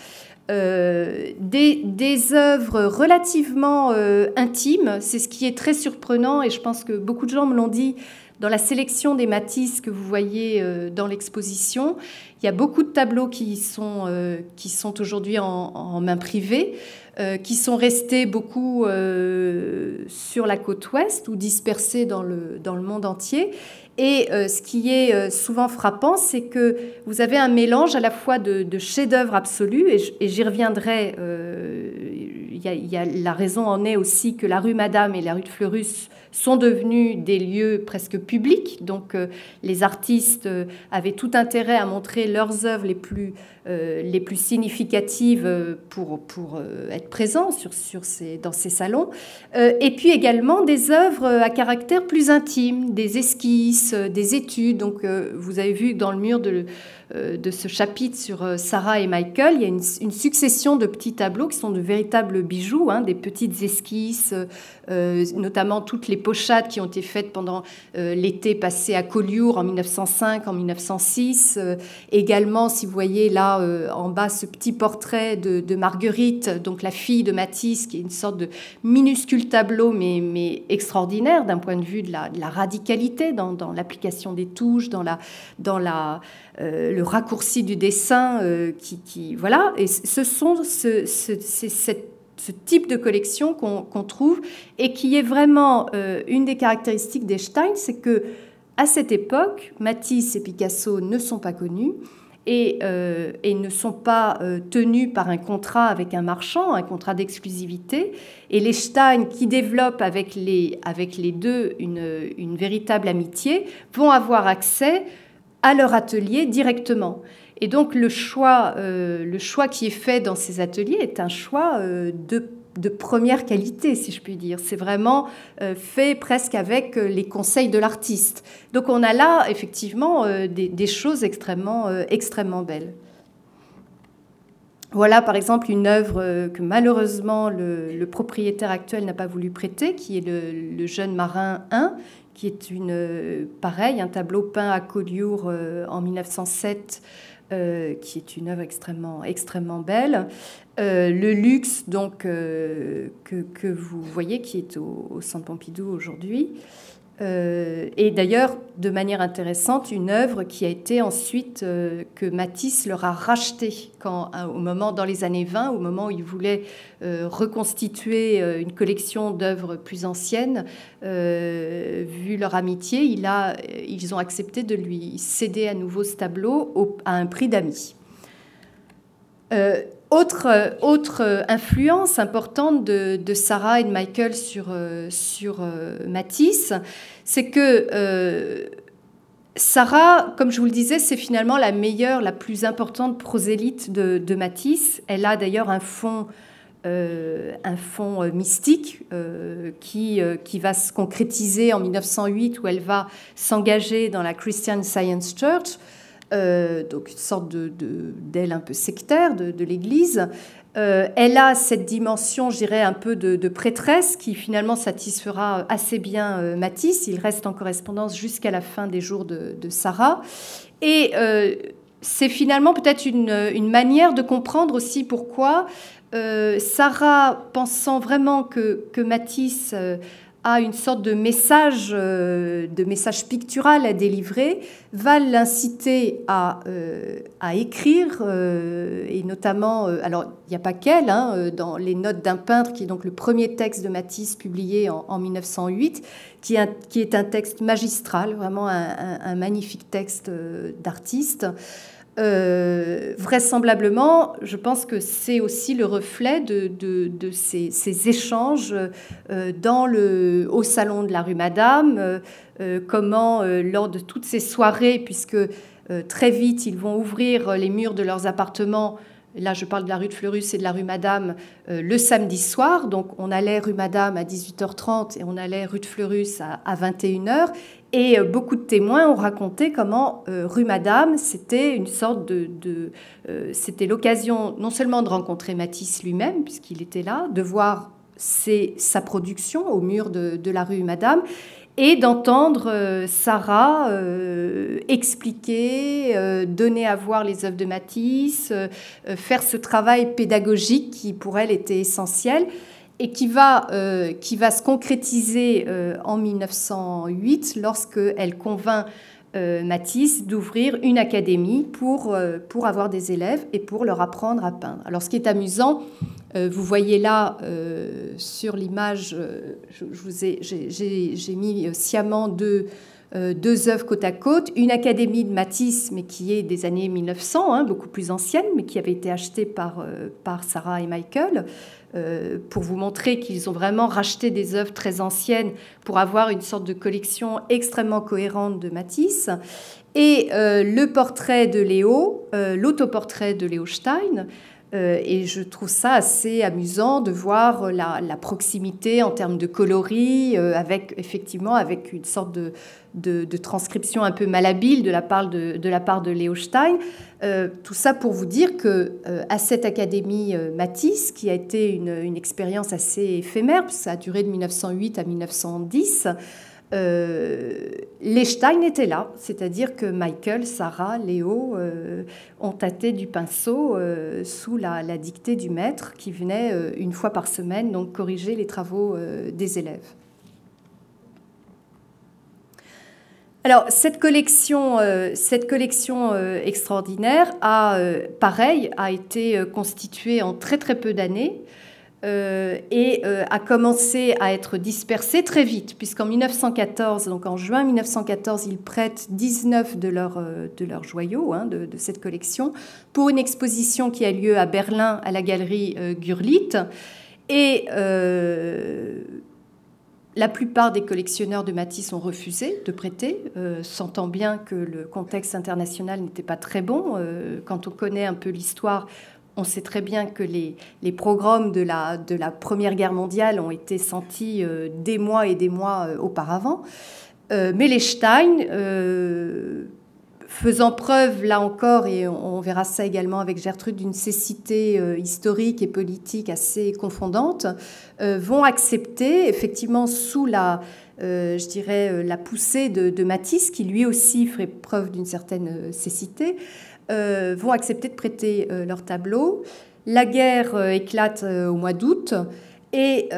B: des, des, œuvres relativement intimes. C'est ce qui est très surprenant et je pense que beaucoup de gens me l'ont dit dans la sélection des Matisse que vous voyez euh, dans l'exposition, il y a beaucoup de tableaux qui sont, euh, qui sont aujourd'hui en, main privée, euh, qui sont restés beaucoup sur la côte ouest ou dispersés dans le, dans le monde entier. Et ce qui est souvent frappant, c'est que vous avez un mélange à la fois de, de chefs-d'œuvre absolus, et j'y reviendrai. La raison en est aussi que la rue Madame et la rue de Fleurus sont devenus des lieux presque publics. Donc euh, les artistes euh, avaient tout intérêt à montrer leurs œuvres les plus, euh, significatives pour, être présents dans ces salons. et puis également des œuvres à caractère plus intime, des esquisses, des études. Donc vous avez vu dans le mur de de ce chapitre sur Sarah et Michael, il y a une, succession de petits tableaux qui sont de véritables bijoux, hein, des petites esquisses, notamment toutes les pochades qui ont été faites pendant euh, l'été passé à Collioure en 1905, en 1906. Euh, également, si vous voyez là euh, en bas ce petit portrait de, Marguerite, donc la fille de Matisse, qui est une sorte de minuscule tableau, mais, mais extraordinaire d'un point de vue de la, radicalité dans, l'application des touches, dans, la, dans la, le raccourci du dessin, qui, voilà. Et ce sont ce, cette ce type de collection qu'on trouve et qui est vraiment euh, une des caractéristiques d'Einstein, c'est que à cette époque, Matisse et Picasso ne sont pas connus et, euh, ne sont pas euh, tenus par un contrat avec un marchand, un contrat d'exclusivité. Et les Stein, qui développent avec les, deux une véritable amitié, vont avoir accès à leur atelier directement. Et donc le choix, euh, le choix qui est fait dans ces ateliers est un choix euh, de, première qualité, si je puis dire. C'est vraiment euh, fait presque avec les conseils de l'artiste. Donc on a là effectivement des, choses extrêmement, extrêmement belles. Voilà par exemple une œuvre que malheureusement le, propriétaire actuel n'a pas voulu prêter, qui est le, le jeune marin 1, qui est une, pareil, un tableau peint à Collioure en 1907 euh, qui est une œuvre extrêmement, extrêmement belle. Euh, le luxe, donc, euh, que, que, vous voyez, qui est au, au Centre Pompidou aujourd'hui. Euh, et d'ailleurs, de manière intéressante, une œuvre qui a été ensuite euh, que Matisse leur a rachetée quand, au moment dans les années 20, au moment où il voulait euh, reconstituer une collection d'œuvres plus anciennes. vu leur amitié, ils ont accepté de lui céder à nouveau ce tableau à un prix d'amis. Autre, influence importante de, Sarah et de Michael sur, sur Matisse, c'est que euh, Sarah, comme je vous le disais, c'est finalement la meilleure, la plus importante prosélyte de, Matisse. Elle a d'ailleurs un fond, euh, un fond euh, mystique qui, qui va se concrétiser en 1908 où elle va s'engager dans la Christian Science Church. Donc une sorte d'aile un peu sectaire de, de l'Église. Euh, elle a cette dimension, je dirais, un peu de, prêtresse qui finalement satisfera assez bien euh, Matisse. Il reste en correspondance jusqu'à la fin des jours de, Sarah. Et euh, c'est finalement peut-être une, manière de comprendre aussi pourquoi Sarah, pensant vraiment que, que Matisse a une sorte de message, euh, de message pictural à délivrer, va l'inciter à, euh, à écrire, euh, et notamment, alors il n'y a pas qu'elle, hein, dans Les Notes d'un peintre, qui est donc le premier texte de Matisse publié en, 1908, qui est, un, qui est, un, texte magistral, vraiment un magnifique texte d'artiste. Euh, vraisemblablement, je pense que c'est aussi le reflet de, ces, échanges euh, dans le, au salon de la rue Madame, euh, comment lors de toutes ces soirées, puisque très vite ils vont ouvrir les murs de leurs appartements Là, je parle de la rue de Fleurus et de la rue Madame le samedi soir. Donc, on allait rue Madame à 18h30 et on allait rue de Fleurus à, à 21h. Et euh, beaucoup de témoins ont raconté comment euh, rue Madame, c'était une sorte de... Euh, c'était l'occasion non seulement de rencontrer Matisse lui-même, puisqu'il était là, de voir sa production au mur de, la rue Madame et d'entendre Sarah expliquer, donner à voir les œuvres de Matisse, faire ce travail pédagogique qui pour elle était essentiel et qui va, euh, qui va se concrétiser euh, en 1908 lorsqu'elle convainc euh, Matisse d'ouvrir une académie pour, pour avoir des élèves et pour leur apprendre à peindre. Alors ce qui est amusant, vous voyez là sur l'image, j'ai mis sciemment deux, deux œuvres côte à côte, une académie de Matisse, mais qui est des années 1900, hein, beaucoup plus ancienne, mais qui avait été achetée par, par Sarah et Michael, euh, pour vous montrer qu'ils ont vraiment racheté des œuvres très anciennes pour avoir une sorte de collection extrêmement cohérente de Matisse. Et euh, le portrait de Léo, euh, l'autoportrait de Léo Stein, et je trouve ça assez amusant de voir la, proximité en termes de coloris, avec effectivement avec une sorte de, transcription un peu malhabile de la part de, de, la part de Léo Stein. Euh, tout ça pour vous dire que euh, à cette académie euh, Matisse, qui a été une, une, expérience assez éphémère, ça a duré de 1908 à 1910, les Stein étaient là, c'est-à-dire que Michael, Sarah, Léo ont tâté du pinceau sous la, dictée du maître qui venait une fois par semaine donc corriger les travaux des élèves. Alors, cette collection, euh, euh, extraordinaire a, euh, pareil, a été constituée en très très peu d'années et a commencé à être dispersée très vite, puisqu'en 1914, donc en juin 1914, ils prêtent 19 de leurs, de leurs joyaux hein, de, de, cette collection pour une exposition qui a lieu à Berlin à la galerie Gurlitt. Et la plupart des collectionneurs de Matisse ont refusé de prêter, euh, sentant bien que le contexte international n'était pas très bon. Euh, quand on connaît un peu l'histoire, on sait très bien que les, programmes de la, de Première Guerre mondiale ont été sentis euh, des mois et des mois auparavant. mais les Stein faisant preuve, là encore, et on verra ça également avec Gertrude, d'une cécité euh, historique et politique assez confondante, euh, vont accepter, effectivement, sous la, euh, je dirais, la poussée de, Matisse, qui lui aussi ferait preuve d'une certaine cécité, vont accepter de prêter leur tableau. La guerre éclate au mois d'août et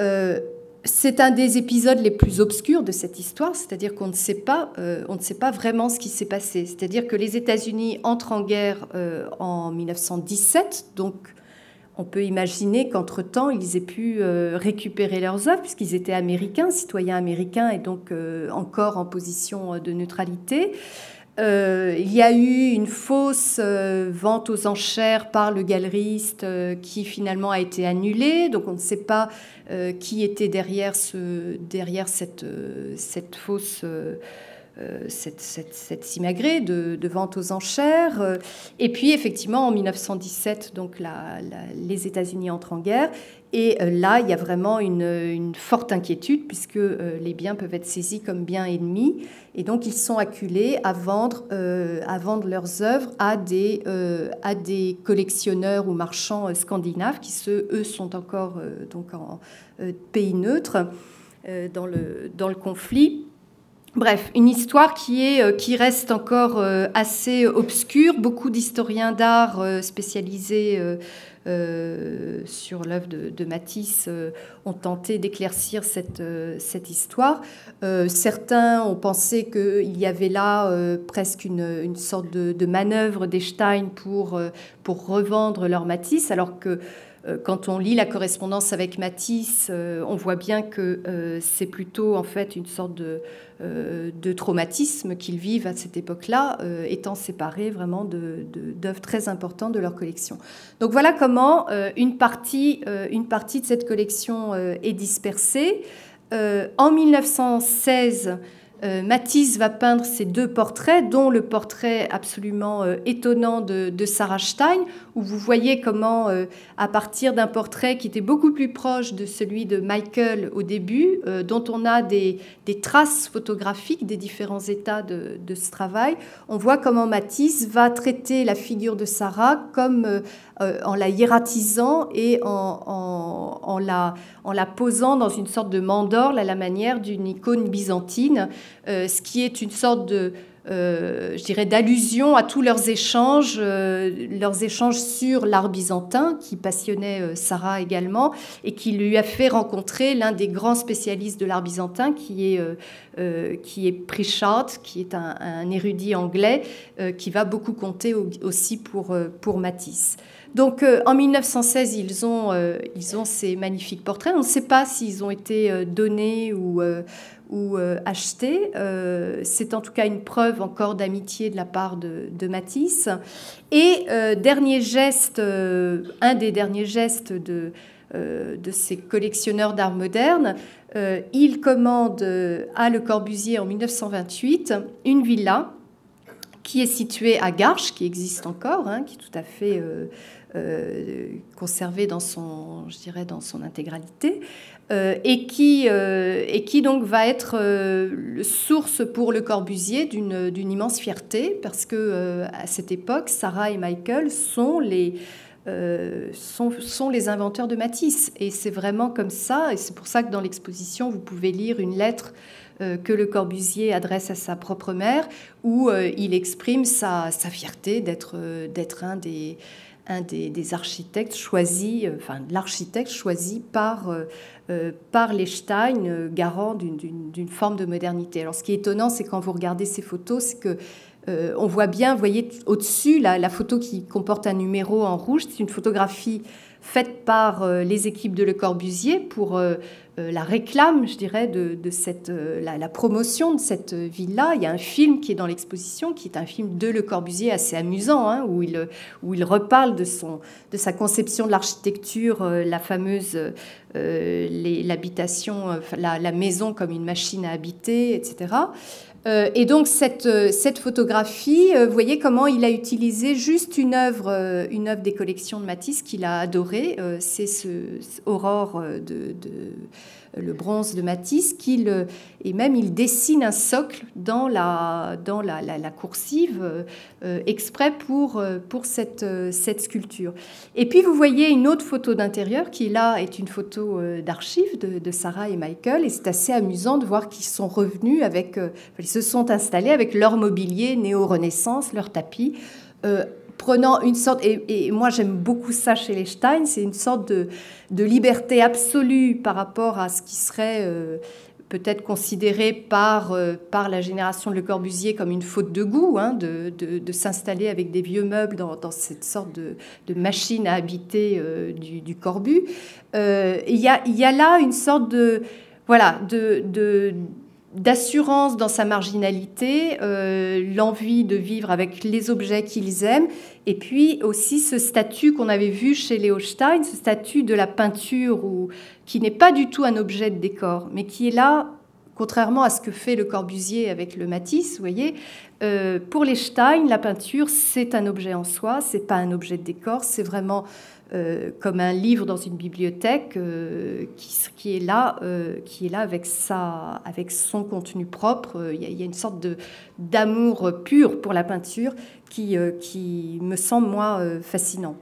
B: c'est un des épisodes les plus obscurs de cette histoire, c'est-à-dire qu'on ne sait pas, euh, ne sait pas vraiment ce qui s'est passé. C'est-à-dire que les États-Unis entrent en guerre euh, en 1917, donc on peut imaginer qu'entre-temps, ils aient pu euh, récupérer leurs œuvres, puisqu'ils étaient américains, citoyens américains, et donc encore en position de neutralité. Euh, il y a eu une fausse euh, vente aux enchères par le galeriste euh, qui finalement a été annulée. Donc on ne sait pas qui était derrière, ce, derrière cette, cette fausse euh, cette, cette, simagrée de, vente aux enchères. Et puis, effectivement, en 1917, donc, les États-Unis entrent en guerre. Et euh, là, il y a vraiment une, forte inquiétude, puisque euh, les biens peuvent être saisis comme biens ennemis. Et donc, ils sont acculés à vendre, leurs œuvres à des, collectionneurs ou marchands scandinaves, qui, eux, sont encore donc en pays neutre dans le conflit. Bref, une histoire qui, est, euh, qui reste encore euh, assez obscure. Beaucoup d'historiens d'art euh, spécialisés sur l'œuvre de, Matisse ont tenté d'éclaircir cette, histoire. certains ont pensé qu'il y avait là presque une, sorte de, de manœuvre d'Einstein pour, pour revendre leur Matisse, alors que quand on lit la correspondance avec Matisse, on voit bien que c'est plutôt en fait une sorte de, euh, de traumatisme qu'ils vivent à cette époque-là, euh, étant séparés vraiment d'œuvres très importantes de leur collection. Donc voilà comment euh, une, partie, une partie de cette collection est dispersée. en 1916, euh, Matisse va peindre ces deux portraits, dont le portrait absolument euh, étonnant de, Sarah Stein, où vous voyez comment, euh, à partir d'un portrait qui était beaucoup plus proche de celui de Michael au début, dont on a des, traces photographiques des différents états de, ce travail, on voit comment Matisse va traiter la figure de Sarah comme en la hiératisant et en, la, en, la, posant dans une sorte de mandorle à la manière d'une icône byzantine, ce qui est une sorte de euh, je dirais, d'allusion à tous leurs échanges, euh, leurs échanges sur l'art byzantin, qui passionnait euh, Sarah également, et qui lui a fait rencontrer l'un des grands spécialistes de l'art byzantin, qui est, qui est Pritchard, qui est un, érudit anglais, qui va beaucoup compter aussi pour, pour Matisse. Donc en 1916, ils ont, ils ont ces magnifiques portraits. On ne sait pas s'ils ont été donnés ou ou euh, acheté. Euh, c'est en tout cas une preuve encore d'amitié de la part de, Matisse. Et euh, dernier geste, un des derniers gestes de, de ces collectionneurs d'art moderne, il commande à Le Corbusier en 1928 une villa qui est située à Garches, qui existe encore, hein, qui est tout à fait conservée dans son, je dirais, dans son intégralité, euh, et, qui, euh, et qui donc va être euh, source pour Le Corbusier d'une immense fierté, parce que à cette époque, Sarah et Michael sont les, sont, sont, les inventeurs de Matisse. Et c'est vraiment comme ça, et c'est pour ça que dans l'exposition, vous pouvez lire une lettre que Le Corbusier adresse à sa propre mère, où il exprime sa, sa fierté d'être un des un des, architectes choisis, enfin l'architecte choisi par, euh, euh, par euh, garant d'une forme de modernité. Alors ce qui est étonnant, c'est quand vous regardez ces photos, c'est que on voit bien, vous voyez au-dessus, la, photo qui comporte un numéro en rouge, c'est une photographie faite par les équipes de Le Corbusier pour euh, la réclame, je dirais, de, cette, euh, la, promotion de cette ville-là. Il y a un film qui est dans l'exposition, qui est un film de Le Corbusier assez amusant, hein, où, il, où il reparle de, son, de sa conception de l'architecture, euh, la fameuse l'habitation, la, maison comme une machine à habiter, etc. et donc cette, cette photographie, vous voyez comment il a utilisé juste une œuvre, une œuvre des collections de Matisse qu'il a adorée, c'est ce, Aurore de le bronze de Matisse, qu'il, et même il dessine un socle dans la, dans la, coursive euh, exprès pour, euh, pour cette, euh, cette sculpture. Et puis vous voyez une autre photo d'intérieur qui là est une photo d'archives de, Sarah et Michael, et c'est assez amusant de voir qu'ils sont revenus avec, ils se sont installés avec leur mobilier néo-renaissance, leur tapis prenant une sorte, et, moi j'aime beaucoup ça chez les Stein, c'est une sorte de, de, liberté absolue par rapport à ce qui serait euh, peut-être considéré par, euh, par la génération de Le Corbusier comme une faute de goût, hein, de, de, s'installer avec des vieux meubles dans, dans cette sorte de, machine à habiter euh, du, du, Corbu. Il y, a, y, a, là une sorte de... Voilà, de, d'assurance dans sa marginalité, euh, l'envie de vivre avec les objets qu'ils aiment, et puis aussi ce statut qu'on avait vu chez Léo Stein, ce statut de la peinture, où, qui n'est pas du tout un objet de décor, mais qui est là, contrairement à ce que fait le Corbusier avec le Matisse, vous voyez, euh, pour les Stein, la peinture, c'est un objet en soi, c'est pas un objet de décor, c'est vraiment euh, comme un livre dans une bibliothèque euh, qui, est là, euh, qui est là avec, sa, avec son contenu propre. Il y a, une sorte d'amour pur pour la peinture qui, qui me semble, moi, fascinant.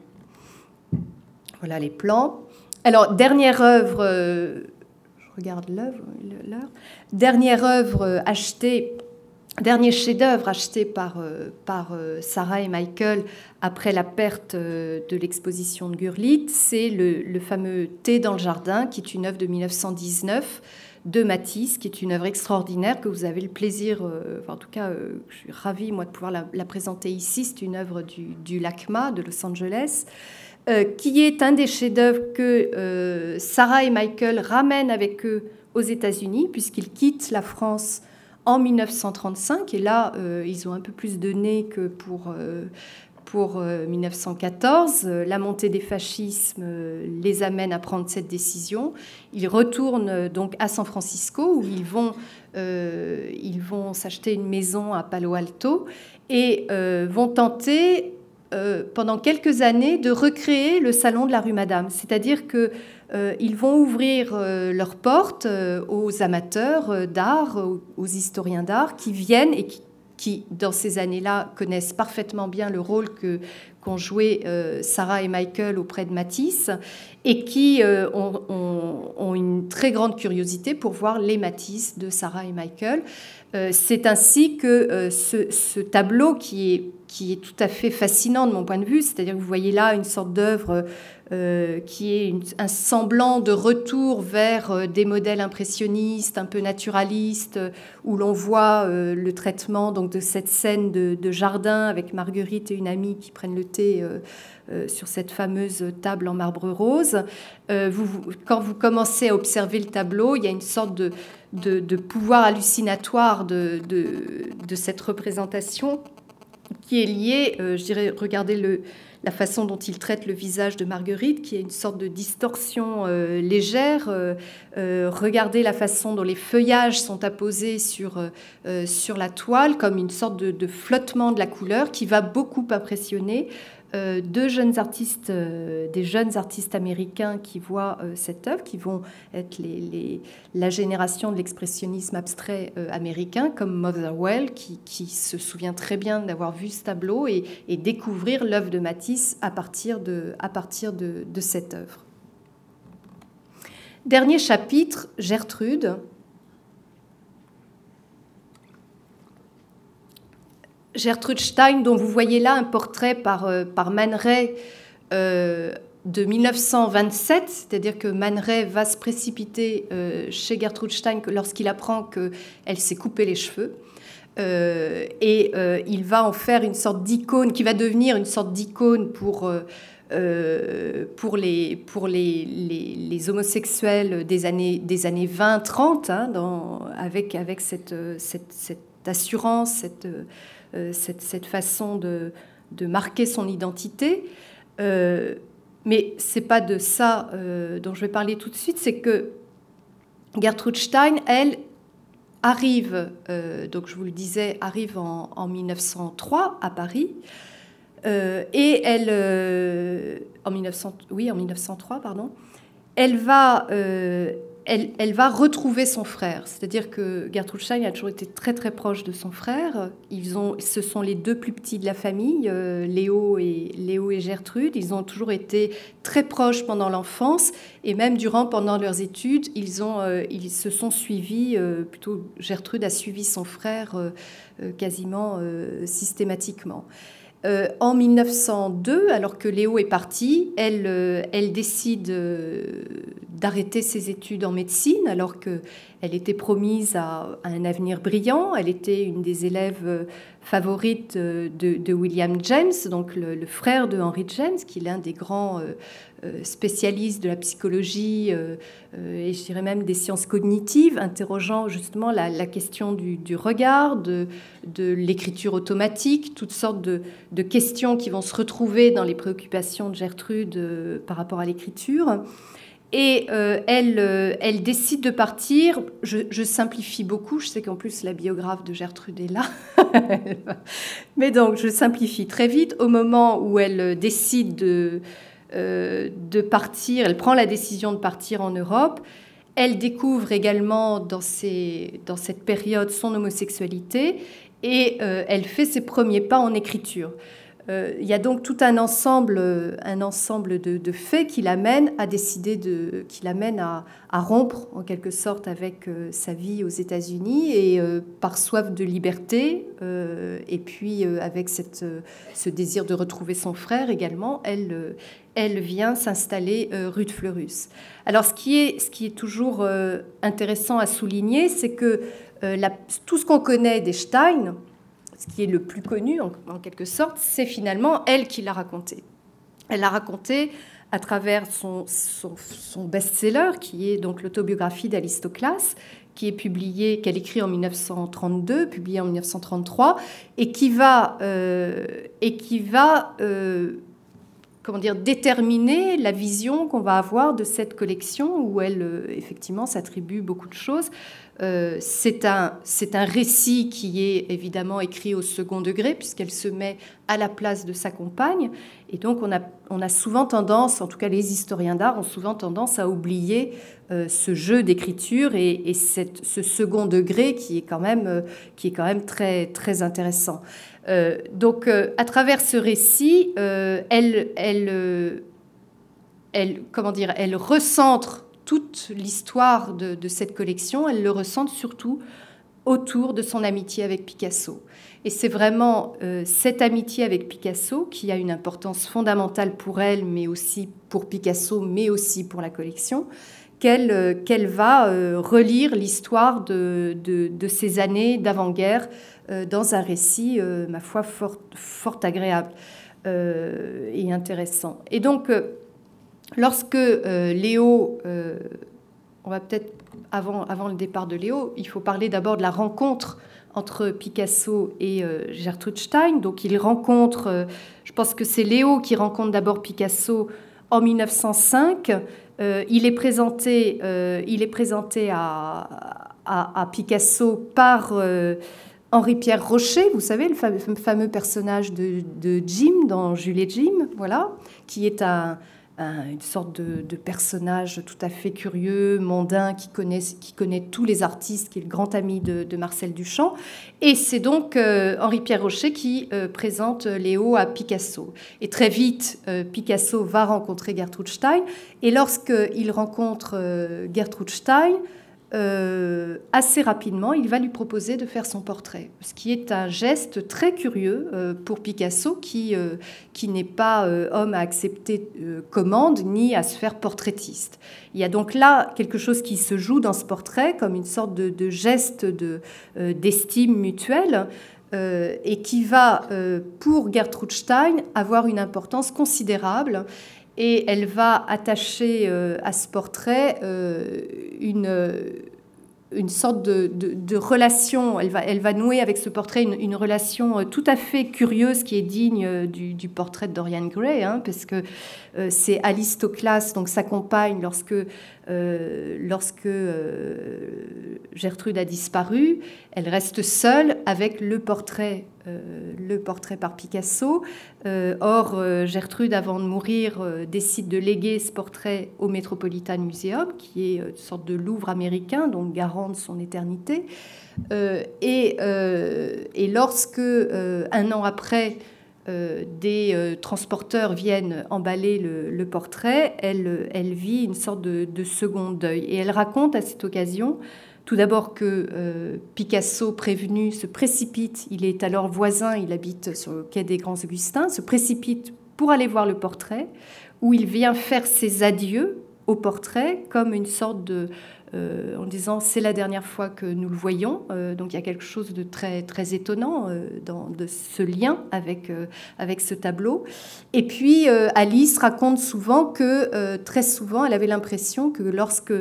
B: Voilà les plans. Alors, dernière œuvre, je regarde l'œuvre, l'heure. Dernière œuvre achetée Dernier chef-d'œuvre acheté par, euh, euh, Sarah et Michael après la perte euh, de l'exposition de Gurlitt, c'est le, fameux Thé dans le jardin, qui est une œuvre de 1919 de Matisse, qui est une œuvre extraordinaire que vous avez le plaisir, en tout cas, je suis ravie moi de pouvoir la, présenter ici. C'est une œuvre du, LACMA de Los Angeles, qui est un des chefs-d'œuvre que Sarah et Michael ramènent avec eux aux États-Unis, puisqu'ils quittent la France en 1935. Et là, euh, ils ont un peu plus de nez que pour, euh, pour 1914. Euh, la montée des fascismes les amène à prendre cette décision. Ils retournent donc à San Francisco où ils vont, ils vont s'acheter une maison à Palo Alto et vont tenter pendant quelques années de recréer le salon de la rue Madame. C'est-à-dire que euh, vont ouvrir euh, leurs portes euh, aux amateurs d'art, aux, historiens d'art qui viennent et qui, dans ces années-là, connaissent parfaitement bien le rôle qu'ont joué euh, Sarah et Michael auprès de Matisse et qui euh, ont, une très grande curiosité pour voir les Matisse de Sarah et Michael. Euh, c'est ainsi que ce, tableau qui est, qui est tout à fait fascinant de mon point de vue, c'est-à-dire que vous voyez là une sorte d'œuvre qui est un semblant de retour vers des modèles impressionnistes, un peu naturalistes, où l'on voit le traitement donc, de cette scène de, de, jardin avec Marguerite et une amie qui prennent le euh, euh, sur cette fameuse table en marbre rose. Euh, quand vous commencez à observer le tableau, il y a une sorte de, de, pouvoir hallucinatoire de, de, cette représentation qui est liée, je dirais, regardez le, la façon dont il traite le visage de Marguerite, qui est une sorte de distorsion légère. regardez la façon dont les feuillages sont apposés sur, la toile, comme une sorte de, flottement de la couleur qui va beaucoup impressionner. Euh, deux jeunes artistes, euh, des jeunes artistes américains qui voient euh, cette œuvre, qui vont être la génération de l'expressionnisme abstrait américain, comme Motherwell, qui, se souvient très bien d'avoir vu ce tableau et, découvrir l'œuvre de Matisse à partir de cette œuvre. Dernier chapitre, Gertrude. Gertrude Stein, dont vous voyez là un portrait par, euh, par euh, de 1927, c'est-à-dire que Man va se précipiter euh, chez Gertrude Stein lorsqu'il apprend qu'elle s'est coupé les cheveux. et il va en faire une sorte d'icône qui va devenir une sorte d'icône pour, pour, les, pour les, les, homosexuels des années, des années 20-30, hein, avec, avec cette, cette assurance, cette euh, cette, façon de, marquer son identité. Euh, mais c'est pas de ça euh, dont je vais parler tout de suite, c'est que Gertrude Stein, elle, arrive, donc je vous le disais, arrive en, 1903 à Paris. et elle, en 1900, oui, en 1903, pardon, elle va, elle, va retrouver son frère. C'est-à-dire que Gertrude Stein a toujours été très très proche de son frère. Ils ont, ce sont les deux plus petits de la famille, euh, Léo, et, Léo et Gertrude. Ils ont toujours été très proches pendant l'enfance et même durant pendant leurs études, ils, ont, euh, ils se sont suivis, euh, plutôt Gertrude a suivi son frère quasiment systématiquement. Euh, en 1902, alors que Léo est parti, elle, euh, décide euh, d'arrêter ses études en médecine, alors qu'elle était promise à, un avenir brillant. Elle était une des élèves favorites de, William James, donc le, frère de Henry James, qui est l'un des grands euh, spécialiste de la psychologie euh, euh, et je dirais même des sciences cognitives, interrogeant justement la, question du, regard, de, l'écriture automatique, toutes sortes de, questions qui vont se retrouver dans les préoccupations de Gertrude par rapport à l'écriture. Et elle, elle décide de partir. Je, simplifie beaucoup. Je sais qu'en plus la biographe de Gertrude est là. Mais donc je simplifie très vite. Au moment où elle décide de, euh, partir, elle prend la décision de partir en Europe. Elle découvre également dans, cette période son homosexualité et euh, elle fait ses premiers pas en écriture. Euh, il y a donc tout un ensemble, un ensemble de, faits qui l'amènent à décider de, qui l'amène à, rompre en quelque sorte avec sa vie aux États-Unis et par soif de liberté et puis avec cette, ce désir de retrouver son frère également, elle, elle vient s'installer euh, rue de Fleurus. Alors ce qui est, ce qui est toujours euh, intéressant à souligner, c'est que euh, tout ce qu'on connaît des Stein, ce qui est le plus connu en, quelque sorte, c'est finalement elle qui l'a raconté. Elle l'a raconté à travers son, best-seller, qui est donc l'autobiographie d'Aristoclas, qui est publié, qu'elle écrit en 1932, publié en 1933, et qui va, et qui va comment dire, déterminer la vision qu'on va avoir de cette collection où elle, euh, effectivement, s'attribue beaucoup de choses. Euh, c'est un, un récit qui est évidemment écrit au second degré puisqu'elle se met à la place de sa compagne. Et donc on a, on a souvent tendance, en tout cas les historiens d'art ont souvent tendance à oublier ce jeu d'écriture et, ce second degré qui est quand même, qui est quand même très, très intéressant. donc, à travers ce récit, elle, elle, elle, comment dire, elle recentre toute l'histoire de, cette collection, elle le recentre surtout autour de son amitié avec Picasso. Et c'est vraiment euh, cette amitié avec Picasso qui a une importance fondamentale pour elle, mais aussi pour Picasso, mais aussi pour la collection, qu'elle euh, va euh, relire l'histoire de, de, ces années d'avant-guerre dans un récit, ma foi, fort, fort agréable et intéressant. Et donc, lorsque Léo, on va peut-être, avant, avant le départ de Léo, il faut parler d'abord de la rencontre entre Picasso et euh, Gertrude Stein. Donc il rencontre, euh, je pense que c'est Léo qui rencontre d'abord Picasso en 1905. Euh, il est présenté, il est présenté à, à, Picasso par Henri-Pierre Rocher, vous savez, le fameux, personnage de, de, Jim dans Jules et Jim, voilà, qui est un, une sorte de, personnage tout à fait curieux, mondain, qui connaît, qui connaît tous les artistes, qui est le grand ami de, Marcel Duchamp. Et c'est donc euh, Henri-Pierre Rocher qui euh, présente Léo à Picasso. Et très vite, euh, Picasso va rencontrer Gertrude Stein. Et lorsqu'il rencontre Gertrude Stein, euh, assez rapidement, il va lui proposer de faire son portrait, ce qui est un geste très curieux euh, pour Picasso, qui, euh, qui n'est pas homme à accepter commande ni à se faire portraitiste. Il y a donc là quelque chose qui se joue dans ce portrait comme une sorte de, de geste d'estime mutuelle. et qui va, pour Gertrude Stein, avoir une importance considérable et elle va attacher euh, à ce portrait euh, une, une sorte de, relation, elle va, elle va nouer avec ce portrait une, relation euh, tout à fait curieuse qui est digne du, portrait de Dorian Gray, hein, parce que c'est Alice donc sa compagne, lorsque euh, lorsque euh, Gertrude a disparu, elle reste seule avec le portrait, euh, par Picasso. or, Gertrude, avant de mourir, décide de léguer ce portrait au Metropolitan Museum, qui est une sorte de Louvre américain, donc garant de son éternité. et, lorsque, un an après, euh, des euh, transporteurs viennent emballer le, portrait, elle, elle, vit une sorte de, second deuil. Et elle raconte à cette occasion, tout d'abord que euh, Picasso, prévenu, se précipite, il est alors voisin, il habite sur le quai des Grands Augustins, se précipite pour aller voir le portrait, où il vient faire ses adieux au portrait comme une sorte de, euh, en disant c'est la dernière fois que nous le voyons. Euh, donc il y a quelque chose de très, très étonnant euh, dans de ce lien avec, avec ce tableau. Et puis Alice raconte souvent que très souvent elle avait l'impression que lorsque,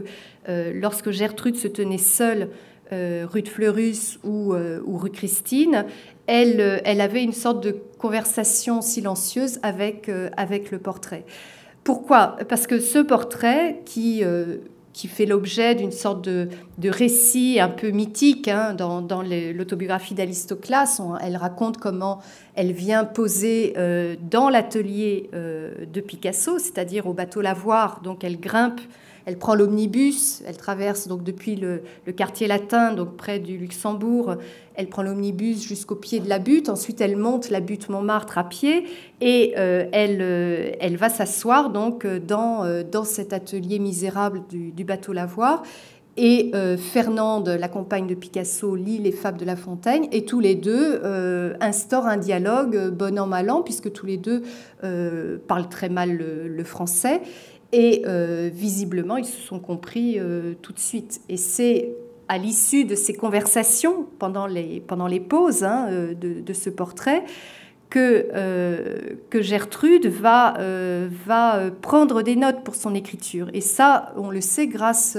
B: lorsque Gertrude se tenait seule rue de Fleurus ou, ou rue Christine, elle, elle, avait une sorte de conversation silencieuse avec, avec le portrait. Pourquoi? Parce que ce portrait qui qui fait l'objet d'une sorte de, récit un peu mythique hein, dans, l'autobiographie d'Alistoclas. Elle raconte comment elle vient poser euh, dans l'atelier euh, de Picasso, c'est-à-dire au bateau Lavoir. Donc elle grimpe elle prend l'omnibus, elle traverse donc depuis le, quartier latin, donc près du Luxembourg, elle prend l'omnibus jusqu'au pied de la butte, ensuite elle monte la butte Montmartre à pied et euh, elle, euh, elle va s'asseoir donc dans, euh, dans cet atelier misérable du, bateau Lavoir. Et Fernande, la compagne de Picasso, lit les fables de La Fontaine, et tous les deux instaurent un dialogue bon an mal an, puisque tous les deux parlent très mal le français. Et euh, visiblement, ils se sont compris euh, tout de suite. Et c'est à l'issue de ces conversations, pendant les, pendant les pauses hein, euh, de, de, ce portrait, que, que Gertrude va, va prendre des notes pour son écriture. Et ça, on le sait grâce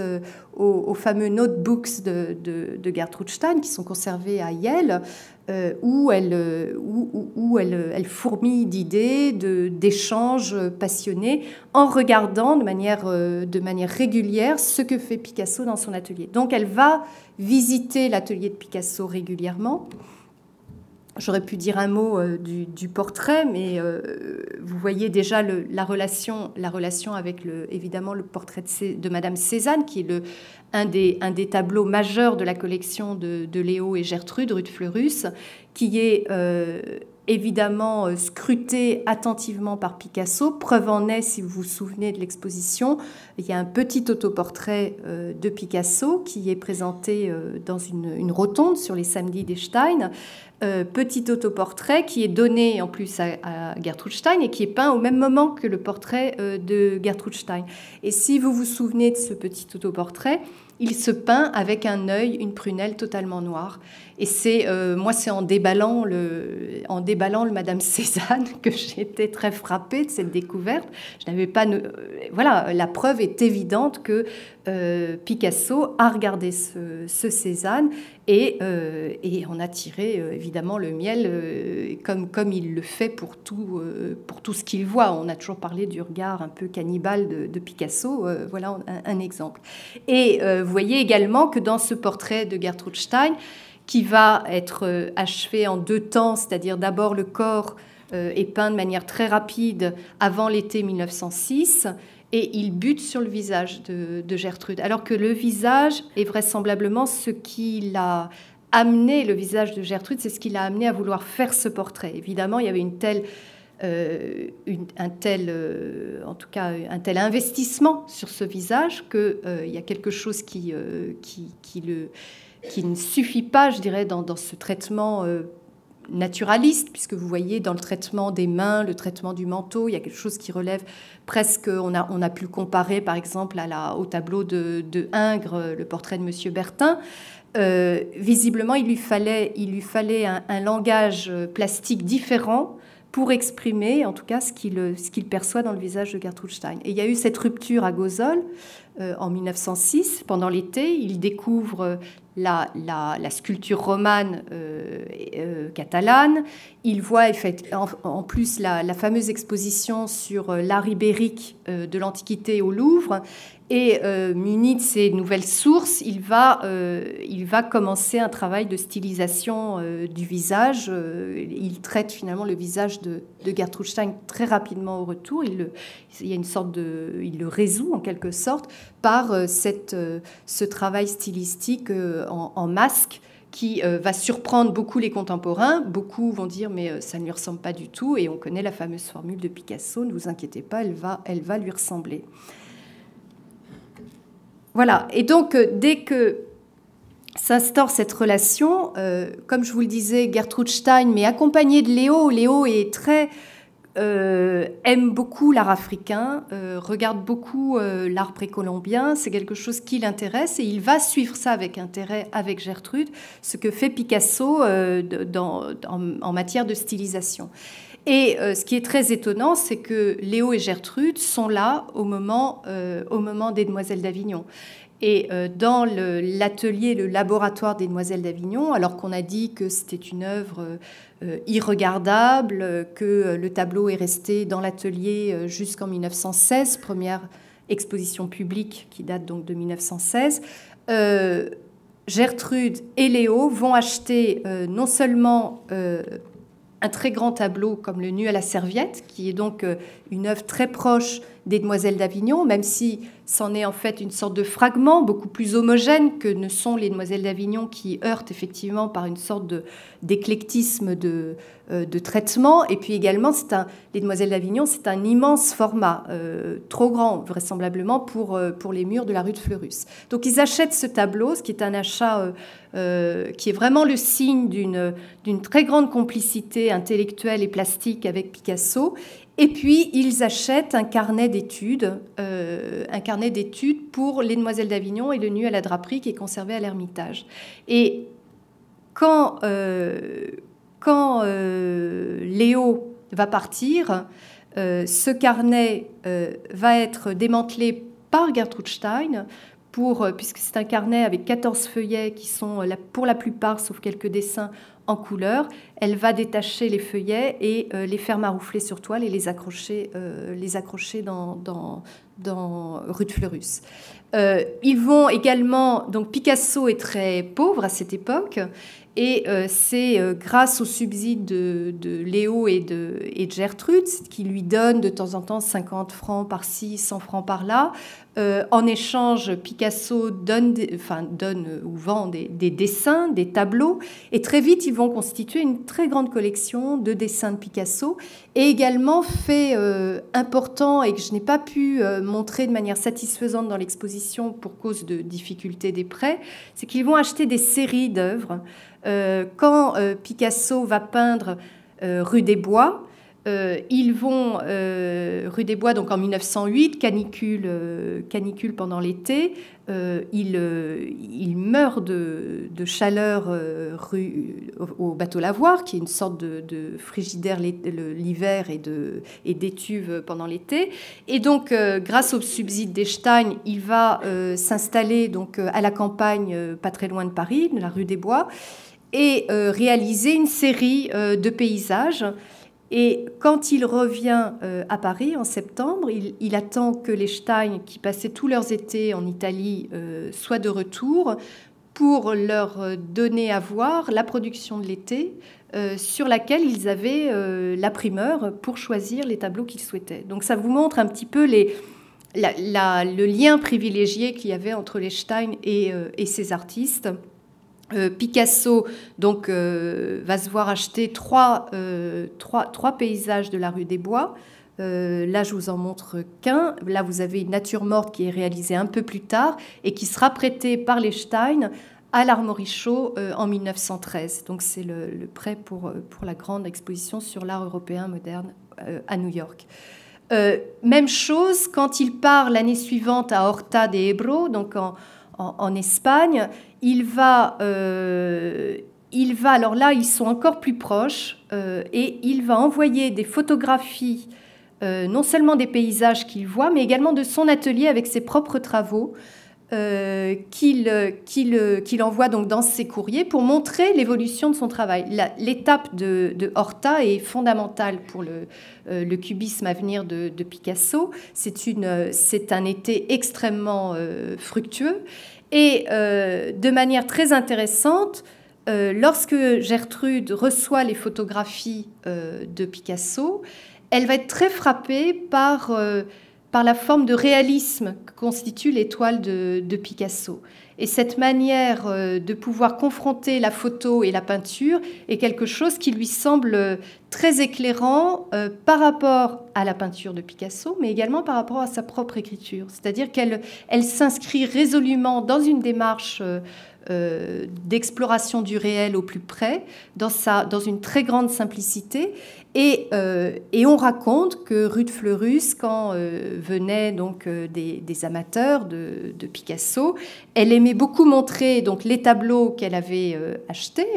B: aux, fameux notebooks de, de, de, Gertrude Stein qui sont conservés à Yale. Euh, où, elle, euh, où, elle, elle, fourmille d'idées, d'échanges passionnés, en regardant de manière, euh, de manière régulière ce que fait Picasso dans son atelier. Donc elle va visiter l'atelier de Picasso régulièrement. J'aurais pu dire un mot euh, du, portrait, mais euh, vous voyez déjà la, relation, la relation avec le, évidemment le portrait de, Madame Cézanne, qui est le, un, des, tableaux majeurs de la collection de, Léo et Gertrude, de Fleurus, qui est euh, évidemment euh, scruté attentivement par Picasso. Preuve en est, si vous vous souvenez de l'exposition, il y a un petit autoportrait euh, de Picasso qui est présenté euh, dans une, rotonde sur les samedis des Stein. petit autoportrait qui est donné en plus à, Gertrude Stein et qui est peint au même moment que le portrait de Gertrude Stein. Et si vous vous souvenez de ce petit autoportrait, il se peint avec un œil, une prunelle totalement noire. Et c'est euh, moi, c'est en déballant le, en déballant le Madame Cézanne que été très frappée de cette découverte. Je n'avais pas, euh, voilà, la preuve est évidente que euh, Picasso a regardé ce, Cézanne et, et on a tiré évidemment le miel comme comme il le fait pour tout pour tout ce qu'il voit. On a toujours parlé du regard un peu cannibale de, Picasso. voilà un, un, exemple. Et vous voyez également que dans ce portrait de Gertrude Stein, qui va être euh, achevé en deux temps, c'est-à-dire d'abord le corps euh, est peint de manière très rapide avant l'été 1906 et il bute sur le visage de, Gertrude. Alors que le visage est vraisemblablement ce qui l'a amené, le visage de Gertrude, c'est ce qui l'a amené à vouloir faire ce portrait. Évidemment, il y avait une telle, euh, un tel, en tout cas, un tel investissement sur ce visage qu'il il y a quelque chose qui, qui, qui qui ne suffit pas, je dirais, dans, ce traitement euh, naturaliste, puisque vous voyez dans le traitement des mains, le traitement du manteau, il y a quelque chose qui relève presque, on a, on a pu comparer par exemple au tableau de, Ingres, le portrait de Monsieur Bertin. Euh, visiblement, il lui fallait, il lui fallait un, langage plastique différent pour exprimer en tout cas ce qu'il, ce qu'il perçoit dans le visage de Gertrude Stein. Et il y a eu cette rupture à Gozol euh, en 1906, pendant l'été. Il découvre la, sculpture romane euh, euh, catalane. Il voit en, en plus la, fameuse exposition sur l'art ibérique de l'Antiquité au Louvre. Et euh, muni de ces nouvelles sources, il va, euh, commencer un travail de stylisation euh, du visage. il traite finalement le visage de, de, Gertrude Stein très rapidement au retour. Il, le, y a une sorte de, il le résout en quelque sorte par ce travail stylistique en, en masque qui va surprendre beaucoup les contemporains. Beaucoup vont dire mais ça ne lui ressemble pas du tout et on connaît la fameuse formule de Picasso, ne vous inquiétez pas, elle va, elle va lui ressembler. Voilà, et donc euh, dès que s'instaure cette relation, euh, comme je vous le disais, Gertrude Stein, mais accompagnée de Léo, Léo est très... Euh, aime beaucoup l'art africain, regarde beaucoup l'art précolombien, c'est quelque chose qui l'intéresse et il va suivre ça avec intérêt avec Gertrude, ce que fait Picasso en, matière de stylisation. Et ce qui est très étonnant, c'est que Léo et Gertrude sont là au moment, au moment des Demoiselles d'Avignon. Et euh, dans l'atelier, le, laboratoire des Demoiselles d'Avignon, alors qu'on a dit que c'était une œuvre euh, irregardable, que le tableau est resté dans l'atelier euh, jusqu'en 1916, première exposition publique qui date donc de 1916, Gertrude et Léo vont acheter non seulement un très grand tableau comme le Nu à la serviette, qui est donc une œuvre très proche des Demoiselles d'Avignon, même si c'en est en fait une sorte de fragment beaucoup plus homogène que ne sont les Demoiselles d'Avignon qui heurtent effectivement par une sorte d'éclectisme de, euh, de, traitement. Et puis également, un, les Demoiselles d'Avignon, c'est un immense format, euh, trop grand vraisemblablement pour, euh, pour les murs de la rue de Fleurus. Donc ils achètent ce tableau, ce qui est un achat qui est vraiment le signe d'une très grande complicité intellectuelle et plastique avec Picasso. Et puis, ils achètent un carnet d'études, euh, un carnet d'études pour les Demoiselles d'Avignon et le nu à la draperie qui est conservé à l'Ermitage. Et quand, euh, quand euh, Léo va partir, ce carnet va être démantelé par Gertrude Stein pour, puisque c'est un carnet avec 14 feuillets qui sont pour la plupart, sauf quelques dessins, en couleur. Elle va détacher les feuillets et euh, les faire maroufler sur toile et les accrocher, euh, les accrocher dans, dans, dans rue de Fleurus. ils vont également, donc Picasso est très pauvre à cette époque, et euh, c'est euh, grâce au subside de, Léo et de, Gertrude, qui lui donnent de temps en temps 50 francs par-ci, 100 francs par-là. Euh, en échange, Picasso donne, enfin, donne ou vend des, dessins, des tableaux, et très vite, ils vont constituer une très grande collection de dessins de Picasso, et également fait important et que je n'ai pas pu montrer de manière satisfaisante dans l'exposition pour cause de difficultés des prêts, c'est qu'ils vont acheter des séries d'œuvres. Euh, quand euh, Picasso va peindre euh, rue des Bois, ils vont rue des Bois donc en 1908, canicule, canicule pendant l'été. il, il, meurt de, chaleur rue, au, bateau Lavoir, qui est une sorte de, frigidaire l'hiver et, et d'étuve pendant l'été. Et donc, grâce au subside d'Estein, il va s'installer donc à la campagne, pas très loin de Paris, de la rue des Bois et euh, réaliser une série euh, de paysages. Et quand il revient euh, à Paris en septembre, il, attend que les Stein, qui passaient tous leurs étés en Italie, soient de retour pour leur donner à voir la production de l'été sur laquelle ils avaient la primeur pour choisir les tableaux qu'ils souhaitaient. Donc ça vous montre un petit peu le lien privilégié qu'il y avait entre les Stein et, et ces artistes. Euh, Picasso donc, euh, va se voir acheter euh, trois, paysages de la rue des Bois. là, je vous en montre qu'un. Là, vous avez une nature morte qui est réalisée un peu plus tard et qui sera prêtée par les Stein à l'Armorichaud en 1913. Donc, c'est le, prêt pour, pour la grande exposition sur l'art européen moderne à New York. même chose quand il part l'année suivante à Horta de Ebro, donc en, en, Espagne. Il va, euh, il va, alors là, ils sont encore plus proches, euh, et il va envoyer des photographies, euh, non seulement des paysages qu'il voit, mais également de son atelier avec ses propres travaux. Qu'il envoie donc dans ses courriers pour montrer l'évolution de son travail. L'étape de, Horta est fondamentale pour le, le cubisme à venir de, de Picasso. C'est un été extrêmement fructueux et euh, de manière très intéressante, euh, lorsque Gertrude reçoit les photographies euh, de Picasso, elle va être très frappée par, par la forme de réalisme que constitue l'étoile de, de, Picasso. Et cette manière de pouvoir confronter la photo et la peinture est quelque chose qui lui semble très éclairant par rapport à la peinture de Picasso, mais également par rapport à sa propre écriture. C'est-à-dire qu'elle elle, s'inscrit résolument dans une démarche euh, euh, d'exploration du réel au plus près, dans une très grande simplicité. Et, euh, et on raconte que rue de Fleurus, quand venaient donc des, des, amateurs de, Picasso, elle aimait beaucoup montrer donc les tableaux qu'elle avait achetés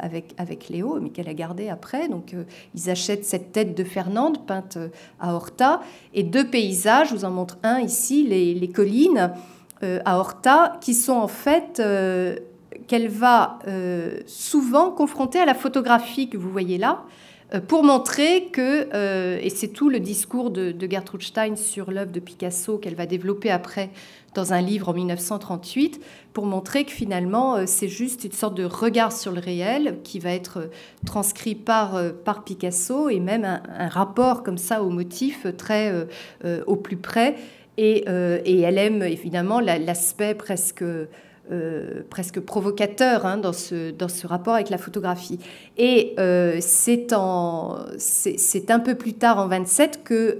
B: avec, avec Léo, mais qu'elle a gardés après. Donc ils achètent cette tête de Fernande peinte à Horta, et deux paysages, je vous en montre un ici, les, collines euh, à Horta, qui sont en fait euh, qu'elle va euh, souvent confronter à la photographie que vous voyez là, pour montrer que, et c'est tout le discours de, de Gertrude Stein sur l'œuvre de Picasso qu'elle va développer après dans un livre en 1938 pour montrer que finalement euh, c'est juste une sorte de regard sur le réel qui va être euh, transcrit par, euh, par Picasso et même un, rapport comme ça au motif très au plus près. Et, et, elle aime évidemment l'aspect presque... presque provocateur hein, dans, ce, dans ce rapport avec la photographie. Et c'est un peu plus tard, en 27, que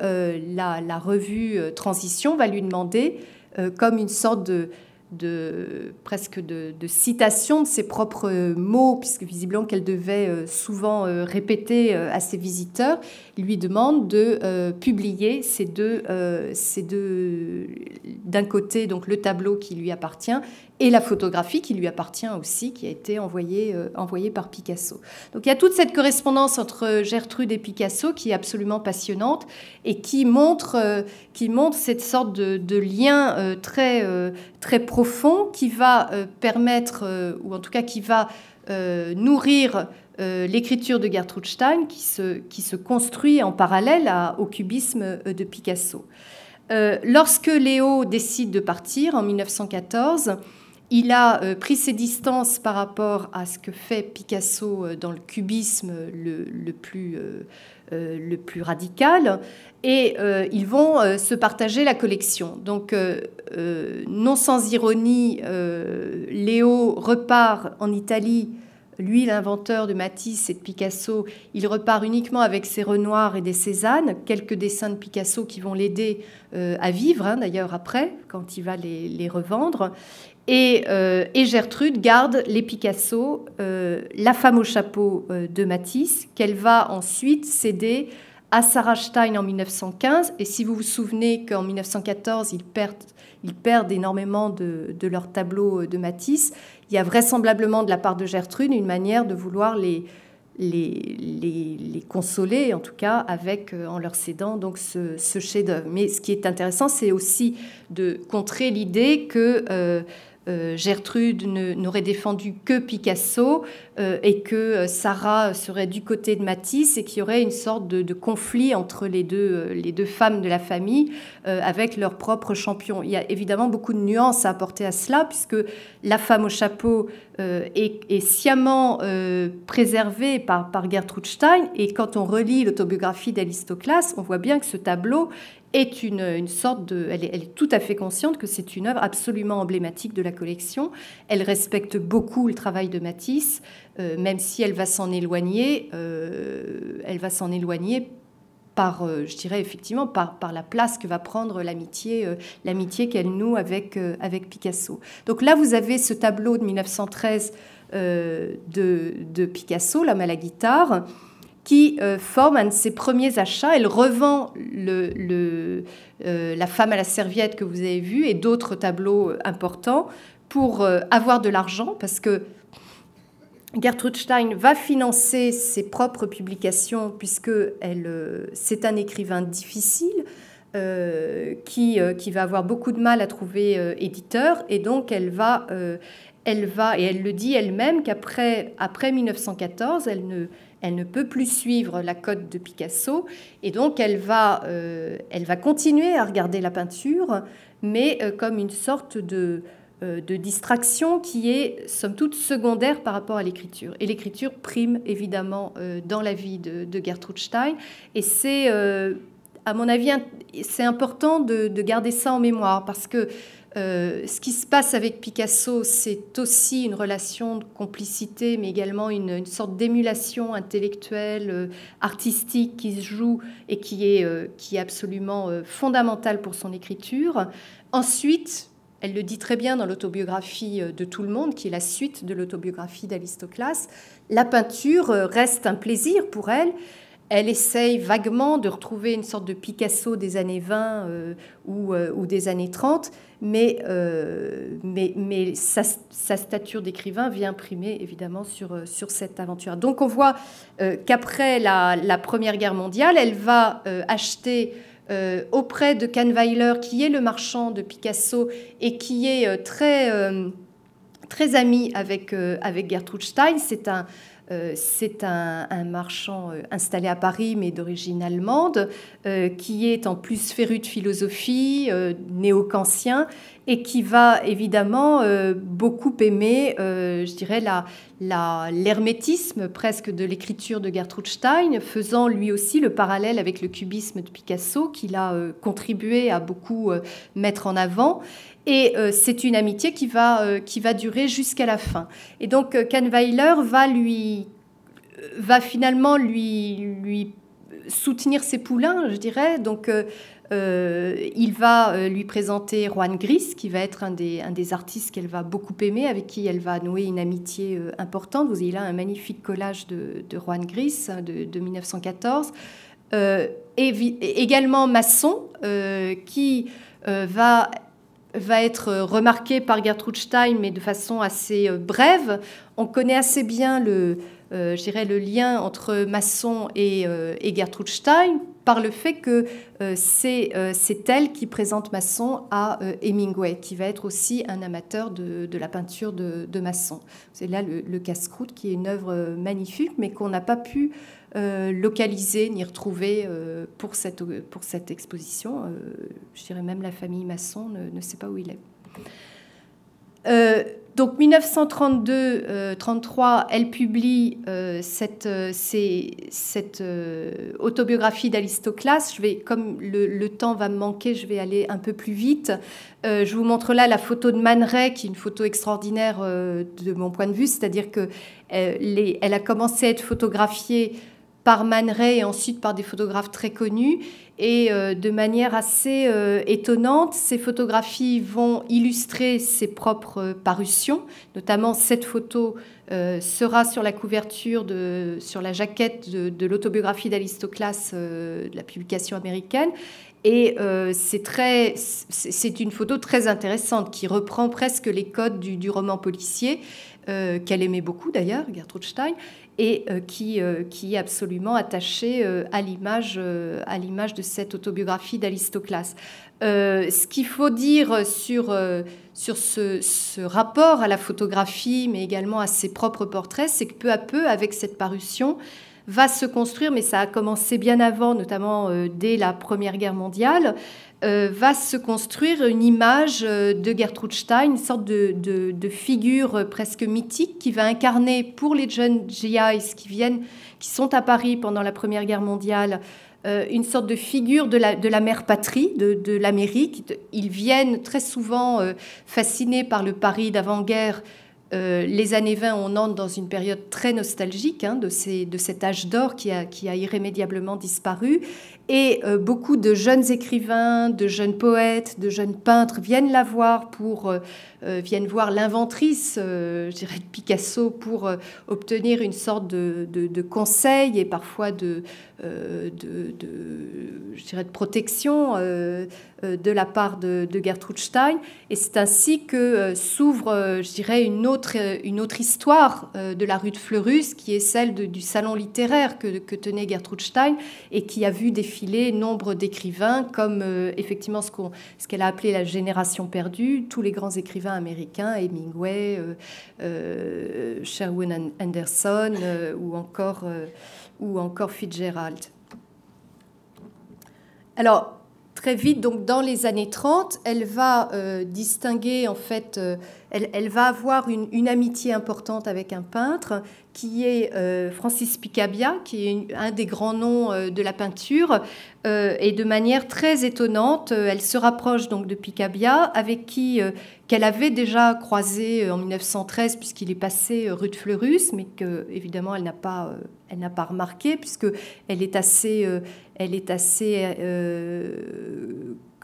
B: la, la, revue Transition va lui demander euh, comme une sorte de, de presque de, citation de ses propres mots, puisque visiblement qu'elle devait euh, souvent euh, répéter à ses visiteurs, lui demande de publier ces deux, ces deux d'un côté donc le tableau qui lui appartient et la photographie qui lui appartient aussi, qui a été envoyée, euh, envoyée par Picasso. Donc il y a toute cette correspondance entre Gertrude et Picasso qui est absolument passionnante et qui montre, euh, qui montre cette sorte de, lien euh, très, très profond qui va permettre, ou en tout cas qui va nourrir l'écriture de Gertrude Stein qui se, qui se construit en parallèle au cubisme de Picasso. lorsque Léo décide de partir en 1914, il a pris ses distances par rapport à ce que fait Picasso dans le cubisme le, plus, le plus radical et euh, ils vont euh, se partager la collection. Donc, euh, non sans ironie, Léo repart en Italie. Lui, l'inventeur de Matisse et de Picasso, il repart uniquement avec ses Renoirs et des Cézanne, quelques dessins de Picasso qui vont l'aider à vivre, hein, d'ailleurs après, quand il va les, revendre. Et, et, Gertrude garde les Picasso, la femme au chapeau de Matisse, qu'elle va ensuite céder à Sarah Stein en 1915. Et si vous vous souvenez qu'en 1914, ils perdent, ils perdent énormément de, de leurs tableaux de Matisse, il y a vraisemblablement de la part de Gertrude une manière de vouloir les, les, les, consoler, en tout cas, avec, euh, en leur cédant donc ce, chef-d'œuvre. Mais ce qui est intéressant, c'est aussi de contrer l'idée que euh, euh, Gertrude n'aurait défendu que Picasso euh, et que euh, Sarah serait du côté de Matisse et qu'il y aurait une sorte de, conflit entre les deux, les deux femmes de la famille avec leur propre champion. Il y a évidemment beaucoup de nuances à apporter à cela puisque la femme au chapeau est, sciemment préservée par, par Gertrude Stein et quand on relit l'autobiographie d'Alistoclas, on voit bien que ce tableau est une, sorte de... Elle est, tout à fait consciente que c'est une œuvre absolument emblématique de la collection. Elle respecte beaucoup le travail de Matisse, euh, même si elle va s'en éloigner, euh, elle va s'en éloigner par, euh, je dirais effectivement, par, la place que va prendre l'amitié, l'amitié qu'elle noue avec, avec Picasso. Donc là, vous avez ce tableau de 1913 de, de, Picasso, L'homme à la guitare qui forme un de ses premiers achats. Elle revend La femme à la serviette que vous avez vu et d'autres tableaux importants pour avoir de l'argent parce que Gertrude Stein va financer ses propres publications puisque elle, c'est un écrivain difficile. qui, qui, va avoir beaucoup de mal à trouver éditeur et donc elle va, elle va et elle le dit elle-même qu'après après 1914 elle ne, elle ne peut plus suivre la cote de Picasso et donc elle va, euh, elle va continuer à regarder la peinture, mais euh, comme une sorte de, euh, de distraction qui est somme toute secondaire par rapport à l'écriture. Et l'écriture prime évidemment dans la vie de, Gertrude Stein et c'est à mon avis, c'est important de, de, garder ça en mémoire parce que euh, ce qui se passe avec Picasso, c'est aussi une relation de complicité, mais également une, sorte d'émulation intellectuelle, euh, artistique qui se joue et qui est, euh, qui est absolument fondamentale pour son écriture. Ensuite, elle le dit très bien dans l'autobiographie de Tout le monde, qui est la suite de l'autobiographie d'Aristoclas, la peinture reste un plaisir pour elle elle essaye vaguement de retrouver une sorte de Picasso des années 20 euh, euh, ou, des années 30, mais, euh, mais, mais sa, stature d'écrivain vient primer évidemment sur, sur cette aventure. Donc on voit qu'après la, Première Guerre mondiale, elle va acheter auprès de Kahnweiler, qui est le marchand de Picasso et qui est très, très ami avec, avec Gertrude Stein. C'est un euh, c'est un, marchand euh, installé à Paris, mais d'origine allemande, euh, qui est en plus féru de philosophie, néo-kantien, et qui va évidemment beaucoup aimer, je dirais, l'hermétisme presque de l'écriture de Gertrude Stein, faisant lui aussi le parallèle avec le cubisme de Picasso, qu'il a contribué à beaucoup mettre en avant. Et euh, c'est une amitié qui va, euh, qui va durer jusqu'à la fin. Et donc euh, Kahnweiler va, lui, va finalement lui, soutenir ses poulains, je dirais. Donc il va lui présenter Juan Gris, qui va être un des, un des artistes qu'elle va beaucoup aimer, avec qui elle va nouer une amitié importante. Vous avez là un magnifique collage de, de Juan Gris hein, de 1914. et également Masson, qui va va être remarqué par Gertrude Stein, mais de façon assez euh, brève. On connaît assez bien le, euh, le lien entre Masson et, euh, Gertrude Stein par le fait que c'est elle qui présente Masson à Hemingway, qui va être aussi un amateur de, la peinture de, Masson. C'est là le, Casse-Croûte, qui est une œuvre magnifique, mais qu'on n'a pas pu localisé ni retrouvé pour, cette, pour cette exposition. je dirais même la famille Masson ne, sait pas où il est. Donc 1932-33, euh, elle publie euh, cette, euh, cette autobiographie d'Aristoclas. Je vais, comme le, temps va me manquer, je vais aller un peu plus vite. je vous montre là la photo de Man qui est une photo extraordinaire de mon point de vue, c'est-à-dire que elle a commencé à être photographiée par Man et ensuite par des photographes très connus. Et euh, de manière assez euh, étonnante, ces photographies vont illustrer ses propres parutions. Notamment, cette photo euh, sera sur la couverture, de, sur la jaquette de, l'autobiographie d'Aristoclas de la publication américaine. Et c'est c'est une photo très intéressante qui reprend presque les codes du roman policier, qu'elle aimait beaucoup d'ailleurs, Gertrude Stein, et euh, qui, euh, qui est absolument attaché euh, à l'image de cette autobiographie d'Aristoclas. ce qu'il faut dire sur, sur ce, rapport à la photographie, mais également à ses propres portraits, c'est que peu à peu, avec cette parution, va se construire, mais ça a commencé bien avant, notamment dès la Première Guerre mondiale, euh, va se construire une image euh, de Gertrude Stein, une sorte de, figure euh, presque mythique qui va incarner pour les jeunes GIs qui viennent, qui sont à Paris pendant la Première Guerre mondiale, une sorte de figure de la, de la mère patrie, de, l'Amérique. Ils viennent très souvent fascinés par le Paris d'avant-guerre. Les années 20, on entre dans une période très nostalgique hein, de, cet âge d'or qui a, irrémédiablement disparu. Et euh, beaucoup de jeunes écrivains, de jeunes poètes, de jeunes peintres viennent la voir pour euh, euh, viennent voir l'inventrice, je dirais de Picasso, pour obtenir une sorte de, de, conseil et parfois de, de, de protection de la part de, Gertrude Stein. Et c'est ainsi que s'ouvre, je dirais, une autre, une autre histoire de la rue de Fleurus, qui est celle du salon littéraire que, tenait Gertrude Stein et qui a vu des nombre d'écrivains, comme euh, effectivement ce qu'elle a appelé la génération perdue, tous les grands écrivains américains, Hemingway, euh, euh, Sherwin Anderson ou, encore, ou encore Fitzgerald. Alors, très vite, donc dans les années 30, elle va distinguer, en fait, elle, elle, va avoir une, une, amitié importante avec un peintre qui est euh, Francis Picabia, qui est un des grands noms euh, de la peinture. Euh, et de manière très étonnante, elle se rapproche donc de Picabia, avec qui qu'elle avait déjà croisé en 1913, puisqu'il est passé rue de Fleurus, mais que évidemment elle n'a pas, elle n'a pas remarqué, puisque elle est assez, elle est assez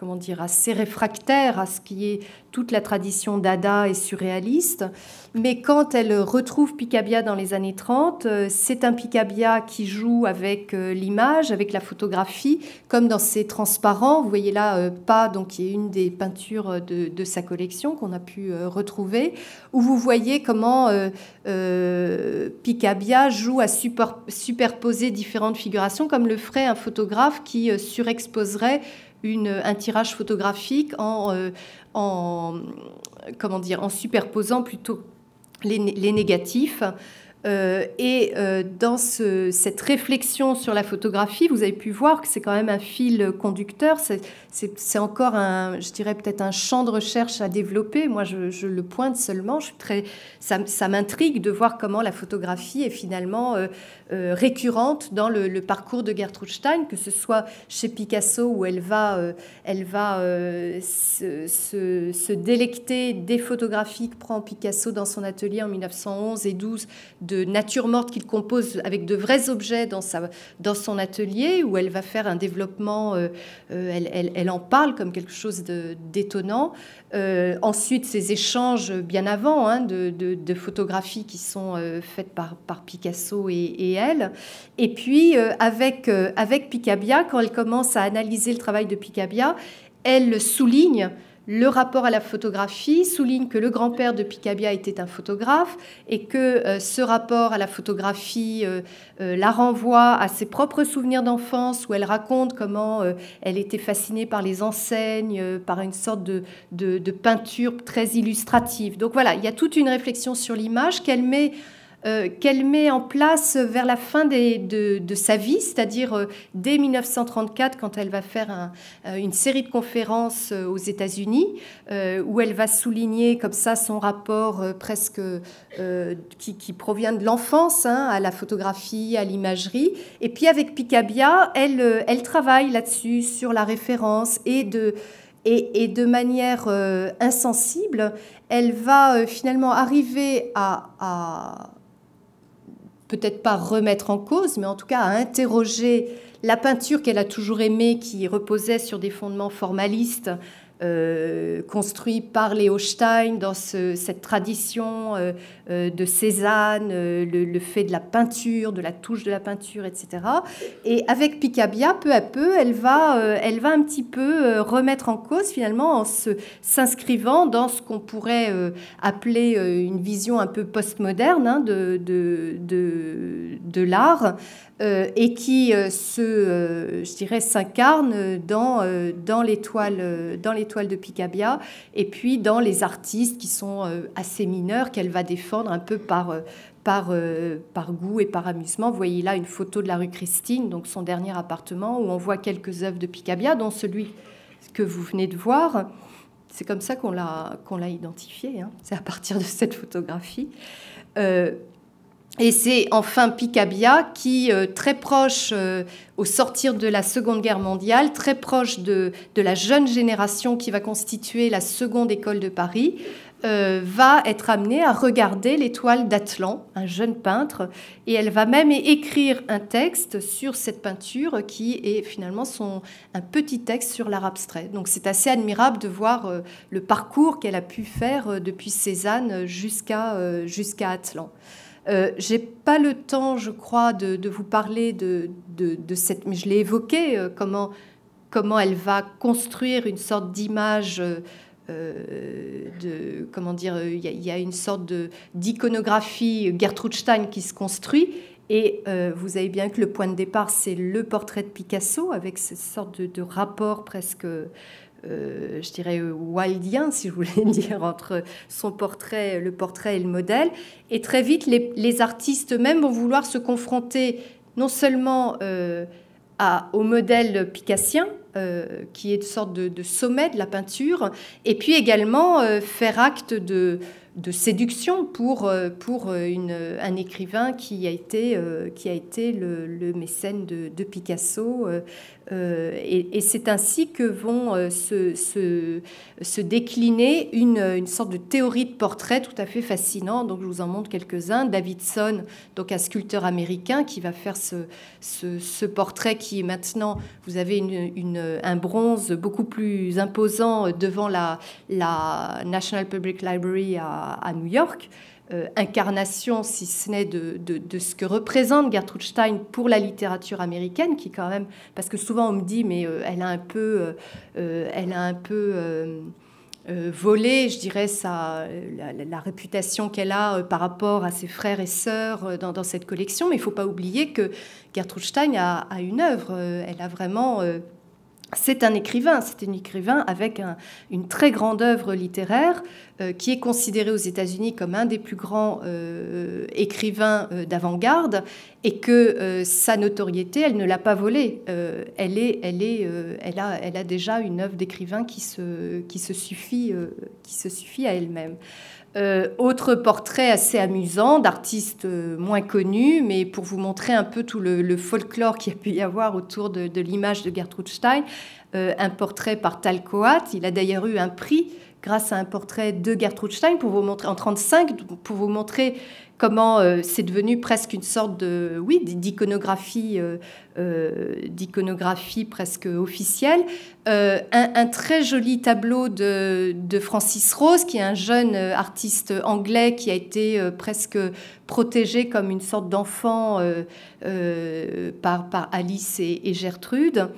B: comment dire, assez réfractaire à ce qui est toute la tradition dada et surréaliste. Mais quand elle retrouve Picabia dans les années 30, euh, c'est un Picabia qui joue avec euh, l'image, avec la photographie, comme dans ses transparents. Vous voyez là, euh, pas, donc qui est une des peintures de, sa collection qu'on a pu retrouver, où vous voyez comment Picabia joue à superposer différentes figurations, comme le ferait un photographe qui surexposerait un tirage photographique en, euh, superposant plutôt les négatifs. Euh, et euh, dans cette réflexion sur la photographie, vous avez pu voir que c'est quand même un fil conducteur. C'est encore je dirais peut-être un champ de recherche à développer. Moi, je, le pointe seulement. Ça, m'intrigue de voir comment la photographie est finalement euh, récurrente dans le, parcours de Gertrude Stein, que ce soit chez Picasso où elle va, elle va se, se, délecter des photographies que prend Picasso dans son atelier en 1911 et 12 de nature morte qu'il compose avec de vrais objets dans, sa, dans son atelier, où elle va faire un développement, euh, euh, elle, elle, en parle comme quelque chose d'étonnant. Euh, ensuite, ces échanges bien avant hein, de, de, photographies qui sont faites par, par Picasso et, et, elle. Et puis, avec, avec Picabia, quand elle commence à analyser le travail de Picabia, elle souligne le rapport à la photographie souligne que le grand-père de Picabia était un photographe et que euh, ce rapport à la photographie euh, euh, la renvoie à ses propres souvenirs d'enfance où elle raconte comment elle était fascinée par les enseignes, par une sorte de, de, peinture très illustrative. Donc voilà, il y a toute une réflexion sur l'image qu'elle met euh, qu'elle met en place vers la fin de, sa vie, c'est-à-dire euh, dès 1934, quand elle va faire euh, une série de conférences aux États-Unis, où elle va souligner comme ça son rapport presque qui, provient de l'enfance hein, à la photographie, à l'imagerie. Et puis avec Picabia, elle, elle travaille là-dessus, sur la référence et de... Et, de manière insensible, elle va finalement arriver à peut-être pas remettre en cause, mais en tout cas à interroger la peinture qu'elle a toujours aimée, qui reposait sur des fondements formalistes, euh, construit par Léo Stein dans cette tradition euh, de Cézanne, le, fait de la peinture, de la touche de la peinture, etc. Et avec Picabia, peu à peu, elle va, elle va un petit peu remettre en cause finalement en s'inscrivant dans ce qu'on pourrait appeler une vision un peu postmoderne hein, de, de, de, l'art. et qui se, je dirais, s'incarne dans, dans dans l'étoile de Picabia, et puis dans les artistes qui sont euh, assez mineurs, qu'elle va défendre un peu par, euh, euh, par goût et par amusement. Vous voyez là une photo de la rue Christine, donc son dernier appartement, où on voit quelques œuvres de Picabia, dont celui que vous venez de voir. C'est comme ça qu'on l'a, identifié, hein. c'est à partir de cette photographie. Et c'est enfin Picabia qui, euh, très proche euh, au sortir de la Seconde Guerre mondiale, très proche de, la jeune génération qui va constituer la Seconde École de Paris, euh, va être amenée à regarder l'étoile d'Atlan, un jeune peintre, et elle va même écrire un texte sur cette peinture qui est finalement son, un petit texte sur l'art abstrait. Donc c'est assez admirable de voir le parcours qu'elle a pu faire depuis Cézanne jusqu'à jusqu'à Atlan. Euh, j'ai pas le temps, je crois, de, vous parler de, cette, mais je l'ai évoqué, euh, comment, comment elle va construire une sorte d'image. Euh, de comment dire, il y, a une sorte d'iconographie Gertrude Stein qui se construit. Et vous avez bien que le point de départ, c'est le portrait de Picasso avec cette sorte de rapport presque euh, je dirais, wildien, si je voulais dire, entre son portrait, le portrait et le modèle. Et très vite, les, artistes eux-mêmes vont vouloir se confronter non seulement euh, au modèle picassien, euh, qui est une sorte de, sommet de la peinture, et puis également faire acte de, de séduction pour, pour un écrivain qui a été, qui a été le, mécène de, de Picasso, euh, et, c'est ainsi que vont euh, se, se, décliner une, une, sorte de théorie de portrait tout à fait fascinant. Donc je vous en montre quelques-uns. Davidson, donc un sculpteur américain qui va faire ce, ce, portrait qui est maintenant, vous avez une, un bronze beaucoup plus imposant devant la, la National Public Library à, à New York. Euh, incarnation, si ce n'est de, de, ce que représente Gertrude Stein pour la littérature américaine, qui quand même, parce que souvent on me dit, mais euh, elle a un peu, euh, elle a un peu volé, je dirais, sa, la, réputation qu'elle a par rapport à ses frères et sœurs dans, cette collection, mais il ne faut pas oublier que Gertrude Stein a, a une œuvre, elle a vraiment c'est un écrivain, c'est un écrivain avec une très grande œuvre littéraire euh, qui est considéré aux États-Unis comme un des plus grands euh, écrivains euh, d'avant-garde et que sa notoriété, elle ne l'a pas volée. elle, est, elle, est, elle, a, elle a déjà une œuvre d'écrivain qui se, qui, se qui se suffit à elle-même. Euh, autre portrait assez amusant d'artistes euh, moins connus, mais pour vous montrer un peu tout le, folklore qu'il y a pu y avoir autour de, l'image de Gertrude Stein, euh, un portrait par Tal Coat. Il a d'ailleurs eu un prix grâce à un portrait de Gertrude Stein pour vous montrer en 35 pour vous montrer comment euh, c'est devenu presque une sorte de oui d'iconographie euh, euh, d'iconographie presque officielle. Un, très joli tableau de, Francis Rose qui est un jeune artiste anglais qui a été presque protégé comme une sorte d'enfant par, par Alice et Gertrude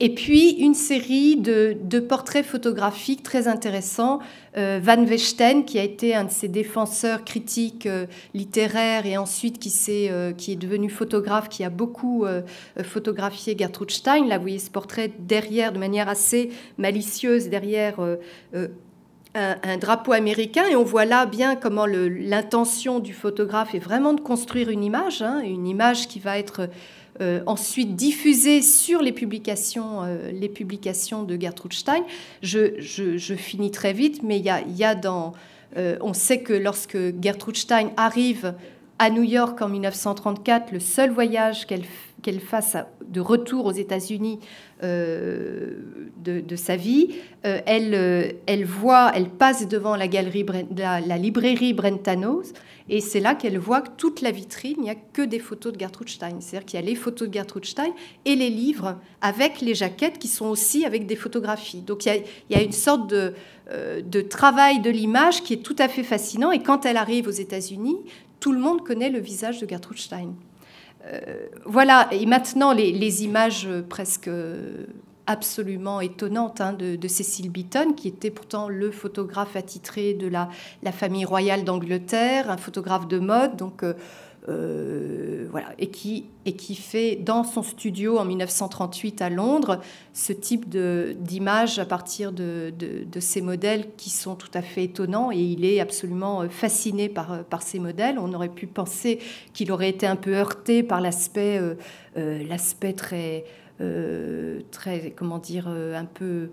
B: et puis une série de, portraits photographiques très intéressants. Euh, Van Vechten, qui a été un de ses défenseurs critiques euh, littéraires et ensuite qui, est, euh, qui est devenu photographe, qui a beaucoup photographié Gertrude Stein. Là, vous voyez ce portrait derrière, de manière assez malicieuse, derrière un, drapeau américain et on voit là bien comment l'intention du photographe est vraiment de construire une image, hein, une image qui va être euh, ensuite diffusée sur les publications, euh, les publications de Gertrude Stein. Je, finis très vite, mais il y a, dans... Euh, on sait que lorsque Gertrude Stein arrive à New York en 1934, le seul voyage qu'elle qu'elle fasse de retour aux États-Unis euh, de, sa vie, euh, elle, euh, elle voit, elle passe devant la galerie, la, librairie Brentanos, et c'est là qu'elle voit que toute la vitrine, il n'y a que des photos de Gertrude Stein. C'est-à-dire qu'il y a les photos de Gertrude Stein et les livres avec les jaquettes qui sont aussi avec des photographies. Donc il y a, une sorte de, de travail de l'image qui est tout à fait fascinant. Et quand elle arrive aux États-Unis, tout le monde connaît le visage de Gertrude Stein. Euh, voilà, et maintenant les, images presque absolument étonnantes hein, de, Cecil Beaton, qui était pourtant le photographe attitré de la, famille royale d'Angleterre, un photographe de mode. Donc, euh, euh, voilà, et qui, et qui fait dans son studio en 1938 à Londres ce type d'image à partir de, de, ces modèles qui sont tout à fait étonnants et il est absolument euh, fasciné par, euh, par ces modèles. On aurait pu penser qu'il aurait été un peu heurté par l'aspect l'aspect très, très, comment dire, un peu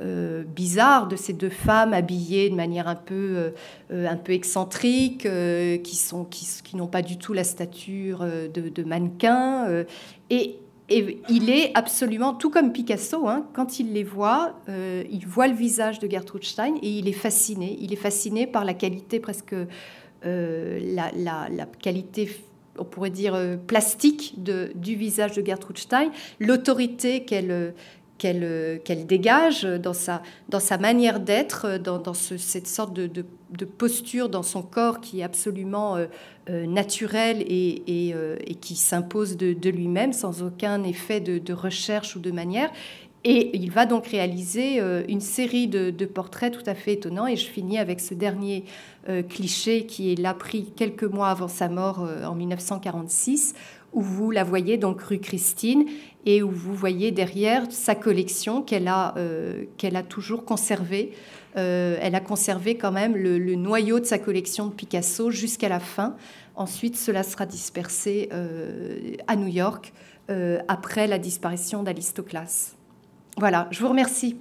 B: euh, bizarre de ces deux femmes habillées de manière un peu, euh, un peu excentrique, euh, qui sont qui, qui n'ont pas du tout la stature de, de mannequin. et, et, il est absolument, tout comme Picasso, hein, quand il les voit, il voit le visage de Gertrude Stein et il est fasciné. Il est fasciné par la qualité presque, la, la, la qualité on pourrait dire, plastique de, du visage de Gertrude Stein, l'autorité qu'elle qu'elle qu'elle dégage dans sa, dans sa manière d'être, dans, dans cette sorte de, de, posture dans son corps qui est absolument euh, euh, naturelle et, et, euh, qui s'impose de, de lui-même sans aucun effet de, recherche ou de manière. Et il va donc réaliser une série de, portraits tout à fait étonnants. Et je finis avec ce dernier cliché qui est là pris quelques mois avant sa mort en 1946, où vous la voyez donc rue Christine et où vous voyez derrière sa collection qu'elle a, euh, qu'elle a toujours conservée. Euh, elle a conservé quand même le, noyau de sa collection de Picasso jusqu'à la fin. Ensuite, cela sera dispersé euh, à New York après la disparition d'Alistoclas. Voilà, je vous remercie.